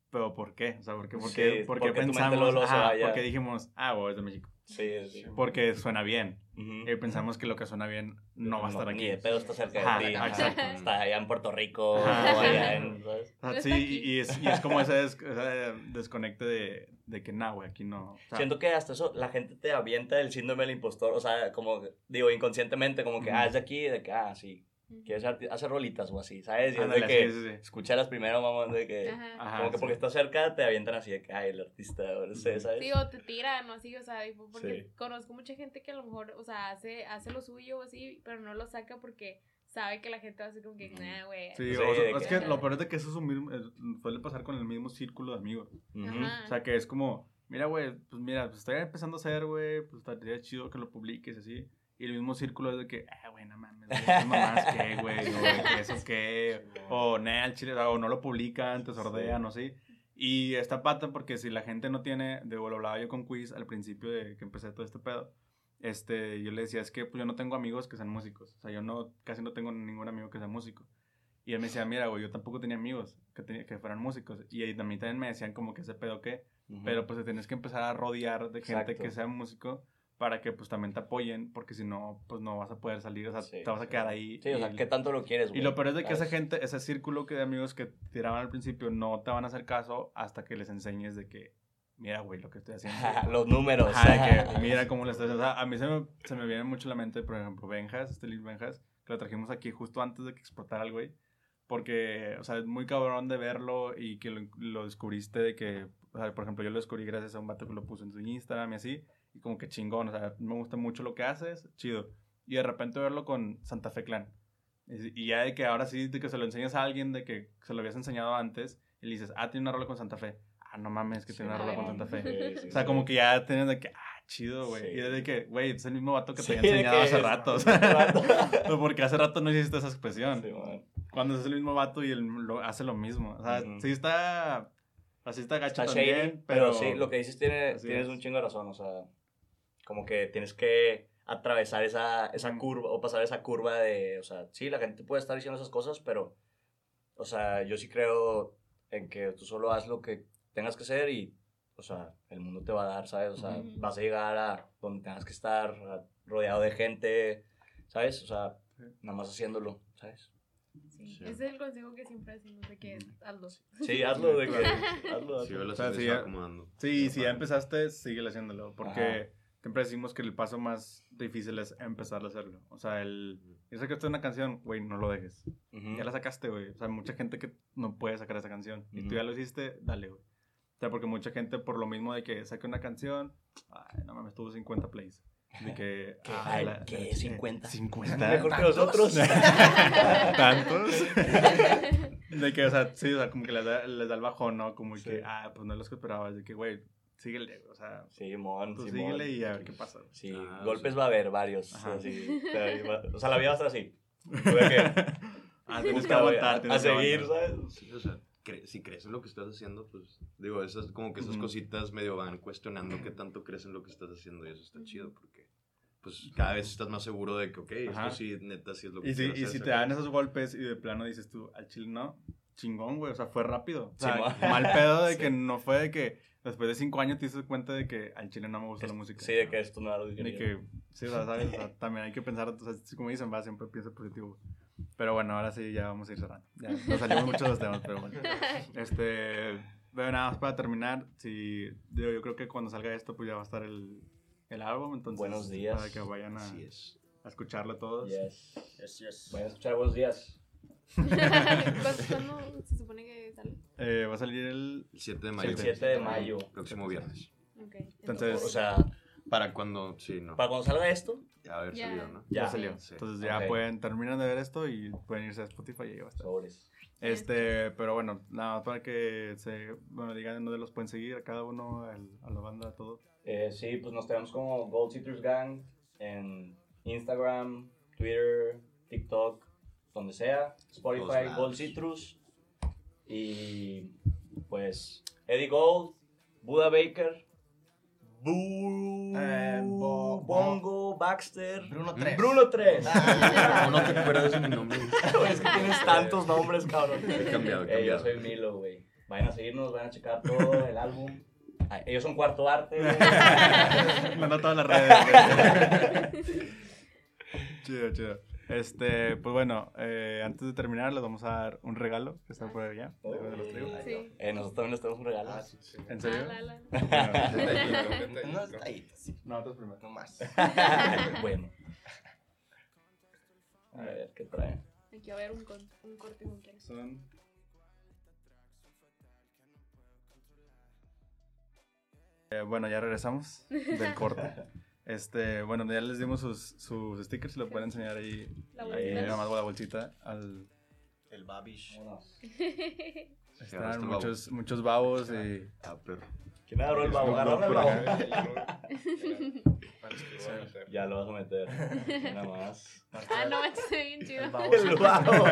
S2: Pero ¿por qué? O sea, ¿por qué, por
S5: Sí,
S2: qué, por qué
S5: porque
S2: pensamos?
S5: se
S2: Ajá, porque dijimos, ah, bueno, es de México.
S5: Sí, sí.
S2: Porque suena bien.
S5: Ujú.
S2: Y pensamos que lo que suena bien no va a estar aquí.
S5: Ni de pedo está cerca
S2: Ajá,
S5: de ti.
S2: exacto.
S5: Está allá en Puerto Rico
S2: Ajá.
S5: o allá en... ¿sabes?
S3: No
S2: sí, y, es, y es como ese, des- ese desconecte de, de que, nah, güey, aquí no. O sea,
S5: Siento que hasta eso la gente te avienta el síndrome del impostor, o sea, como, digo, inconscientemente, como que,
S2: Ujú.
S5: ah, es de aquí, de que, ah, sí, Quieres arti- hacer rolitas o así, ¿sabes? Y es de que,
S2: sí, sí, sí.
S5: escucharlas primero, mamón, de que,
S3: Ajá.
S5: Como que porque estás cerca te avientan así de que, ay, el artista, o no sé. ¿sabes?
S3: Sí, o te tiran o así, o sea, porque
S5: Sí.
S3: conozco mucha gente que a lo mejor, o sea, hace, hace lo suyo o así, pero no lo saca porque sabe que la gente va a ser como que, nah, güey.
S2: Sí,
S5: Sí,
S2: o sea, es
S5: que-
S2: que lo peor es de que eso es un mismo, es- suele pasar con el mismo círculo de amigos.
S3: Ajá.
S2: O sea, que es como, mira, güey, pues mira, pues estoy empezando a hacer, güey, pues estaría chido que lo publiques así. Y el mismo círculo es de que, ah, güey, no mames, mamás qué, güey, o que eso qué, o nah, el chile, o no lo publican, te sordean, o sí. Y está pata porque si la gente no tiene, de lo hablaba yo con Quiz al principio de que empecé todo este pedo, este, yo le decía, es que pues yo no tengo amigos que sean músicos, o sea, yo no, casi no tengo ningún amigo que sea músico. Y él me decía, mira, güey, yo tampoco tenía amigos que, te- que fueran músicos. Y ahí también, también me decían como que ese pedo qué.
S5: Ujú.
S2: Pero pues te tienes que empezar a rodear de gente
S5: Exacto.
S2: que sea músico para que pues también te apoyen, porque si no, pues no vas a poder salir, o sea,
S5: Sí,
S2: te vas a quedar ahí.
S5: Sí, o sea, ¿qué tanto lo quieres, güey?
S2: y lo peor es de que esa
S5: ¿Sabes?
S2: gente, ese círculo que de amigos que tiraban al principio no te van a hacer caso hasta que les enseñes de que, mira, güey, lo que estoy haciendo.
S5: Los números.
S2: Ajá, que mira cómo le estoy haciendo. O sea, a mí se me, se me viene mucho a la mente, por ejemplo, Benjas, este Lil Benjas, que lo trajimos aquí justo antes de que explotara el güey. Porque, o sea, es muy cabrón de verlo y que lo, lo descubriste de que, o sea, por ejemplo, yo lo descubrí gracias a un vato que lo puso en su Instagram y así. Y como que chingón, o sea, me gusta mucho lo que haces, chido. Y de repente verlo con Santa Fe Clan. Y, y ya de que ahora sí, de que se lo enseñas a alguien, de que se lo habías enseñado antes, y le dices, ah, tiene una rola con Santa Fe. Ah, no mames, que tiene una rola con Santa Fe.
S5: Sí, sí,
S2: O sea,
S5: sí.
S2: como que ya tienes de que, ah, chido, güey.
S5: Sí.
S2: Y de que, güey, es el mismo vato que te
S5: Sí,
S2: había enseñado hace
S5: es-
S2: rato. o sea, porque hace rato no hiciste esa expresión.
S5: Sí.
S2: Cuando es el mismo vato y él lo, hace lo mismo. O sea,
S5: Ujú.
S2: sí está. Así está gacho
S5: Está
S2: también,
S5: shady,
S2: pero.
S5: pero sí, lo que dices tiene, tienes
S2: es.
S5: un chingo de razón, o sea, como que tienes que atravesar esa, esa curva, o pasar esa curva de, o sea, sí, la gente puede estar diciendo esas cosas, pero, o sea, yo sí creo en que tú solo haz lo que tengas que hacer y, o sea, el mundo te va a dar, ¿sabes? O sea, vas a llegar a donde tengas que estar, rodeado de gente, ¿sabes? O sea,
S2: Sí.
S5: nada más haciéndolo, ¿sabes?
S3: Sí,
S4: Sí.
S3: Ese es el consejo que siempre decimos de que hazlo.
S5: Sí, hazlo, de que, hazlo,
S4: Sí,
S5: hazlo.
S4: la
S2: O sea,
S4: se
S2: sí,
S4: está
S2: ya-
S4: acomodando.
S2: Sí, si ya empezaste, sigue haciéndolo. Porque
S5: Ajá.
S2: Siempre decimos que el paso más difícil es empezar a hacerlo. O sea, el. Yo sé que esto es una canción, güey, no lo dejes.
S5: Ujú.
S2: Ya la sacaste, güey. O sea, mucha gente que no puede sacar esa canción. Y tú ya lo hiciste, dale, güey. O sea, porque mucha gente, por lo mismo de que saque una canción, ay, no mames, tuvo 50 plays. De que.
S5: ¿Qué?
S2: ay, la-
S5: ¿Qué?
S2: la-
S5: 50.
S2: 50.
S5: Mejor que
S2: ¿Tantos?
S5: nosotros.
S2: ¿Tantos? de que, o sea, sí, o sea, como que les da, les da el bajón, ¿no? Como
S5: Sí.
S2: que, ah, pues no es lo que esperabas. De que, güey, síguele, o sea,
S5: Simón,
S2: tú
S5: Simón.
S2: síguele y a ver qué pasa.
S5: Sí,
S4: Ah,
S5: golpes
S4: sí.
S5: va a haber varios.
S2: Ajá.
S5: así, o sea, la vida va a estar así. Tú de que,
S2: Ah, tienes que
S5: a-
S2: aguantar,
S5: a,
S2: tienes que
S5: seguir. ¿sabes?
S4: Sí, o sea, cre- si crees en lo que estás haciendo, pues digo, esas como que esas
S2: Ujú.
S4: cositas medio van cuestionando qué tanto crees en lo que estás haciendo y eso está chido porque pues cada vez estás más seguro de que, ok,
S2: Ajá.
S4: esto sí, neta, sí es lo que
S2: Y si, y
S4: hacer,
S2: si te dan esos golpes y de plano dices tú, al chile no, chingón, güey, o sea, fue rápido. O sea,
S5: Simón.
S2: mal pedo de
S5: Sí.
S2: que no fue de que después de cinco años te diste cuenta de que al chile no me gusta la música.
S5: Sí, de que esto no era lo que
S2: De que, sí, o sea, ¿sabes? O sea, también hay que pensar, o sea, como dicen, va, siempre piensa positivo. Pero bueno, ahora sí, ya vamos a ir cerrando. Ya nos salimos mucho de los temas, pero bueno. Este, bueno, nada más para terminar, si, digo, yo creo que cuando salga esto, pues ya va a estar el, el álbum, entonces.
S5: Buenos días.
S2: Para que vayan a,
S4: es.
S2: a escucharlo todos.
S5: Yes.
S6: Yes, yes.
S5: Vayan a escuchar buenos días.
S3: ¿Cuándo, se supone que sale?
S2: Eh, va a salir el
S4: El 7 de mayo.
S5: El 7 de mayo.
S4: Próximo viernes.
S3: Ok.
S2: Entonces-
S5: O sea,
S4: Para cuando, sí, no.
S5: Para cuando salga esto,
S4: Ya haber
S3: Ya.
S4: salido, ¿no?
S5: Ya.
S2: Ya salió.
S4: Sí.
S2: Entonces ya
S5: Ok.
S2: pueden, terminan de ver esto y pueden irse a Spotify y ahí va a estar.
S5: sobres.
S2: Este, pero bueno, nada más para que se, bueno, digan en dónde los pueden seguir, a cada uno, al- a la banda, a todo.
S5: Eh, sí, pues nos tenemos como Gold Citrus Gang en Instagram, Twitter, TikTok, donde sea. Spotify. Gold Citrus. Y pues Eddie Gold, Buda Baker, Boo,
S6: Eh, Bo-
S5: Bongo, Baxter,
S6: Bruno 3.
S5: Bruno 3.
S4: No, no te acuerdas de mi nombre.
S5: Es que tienes tantos nombres, cabrón.
S4: He cambiado, he
S5: Eh, yo
S4: cambiado.
S5: soy Milo, güey. Vayan a seguirnos, vayan a checar todo el álbum. Ah, ellos son cuarto arte.
S2: Manda todas las redes. chido, chido. Este, pues bueno, eh, antes de terminar les vamos a dar un regalo que está por allá. Déjame los.
S3: Sí.
S5: Eh, nosotros también les tenemos un regalo.
S6: Ah, sí.
S7: Sí.
S2: ¿En serio?
S3: Ah, la, la.
S2: Bueno,
S6: No, ahí, sí.
S2: no, tú primero.
S6: No más.
S5: bueno. A ver, ¿qué trae?
S3: Aquí va a haber un, con- un corte con quien.
S2: Son. Eh, bueno, ya regresamos del corte. Este, bueno, ya les dimos sus, sus stickers, lo pueden enseñar ahí.
S3: La
S2: ahí nada más la bolsita. Al,
S6: El Babish.
S2: Están muchos, muchos babos y.
S4: Ah, perro.
S5: ¿Quién agarró el babo? ¿Agarraron el babo? Ya lo vas a meter. Nada más.
S3: ah, no ve bien chido.
S6: El Babish.
S5: El babo.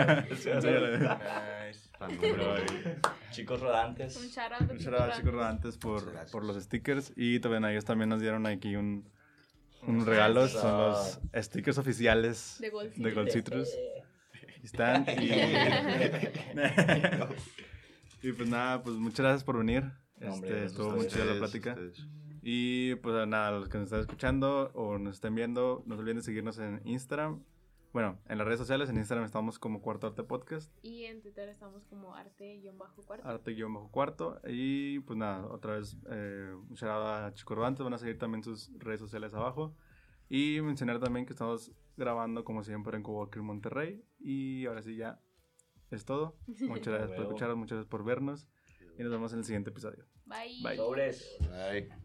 S6: Nice.
S5: Chicos rodantes.
S3: Un shout out
S2: Un shout out a chicos rodantes por, por los stickers. Y también ellos también nos dieron aquí un, un regalo. Son los stickers oficiales
S3: De Gold
S2: de Gold
S3: Citrus.
S2: Están. Y, y pues nada, pues muchas gracias por venir.
S5: No, hombre,
S2: Este, estuvo muy chida la plática.
S4: ustedes.
S2: Y pues nada, los que nos están escuchando o nos estén viendo, no se olviden de seguirnos en Instagram. Bueno, en las redes sociales, en Instagram estamos como Cuarto Arte Podcast,
S3: Y en Twitter estamos como arte-cuarto.
S2: arte-cuarto. Y pues nada, otra vez, eh, un a Chico van a seguir también sus redes sociales abajo. Y mencionar también que estamos grabando como siempre en Coworker Monterrey. Y ahora sí ya es todo. Muchas gracias por escucharnos, muchas gracias por vernos. Y nos vemos en el siguiente episodio.
S3: Bye.
S2: Bye.
S5: Sobres.
S4: Bye.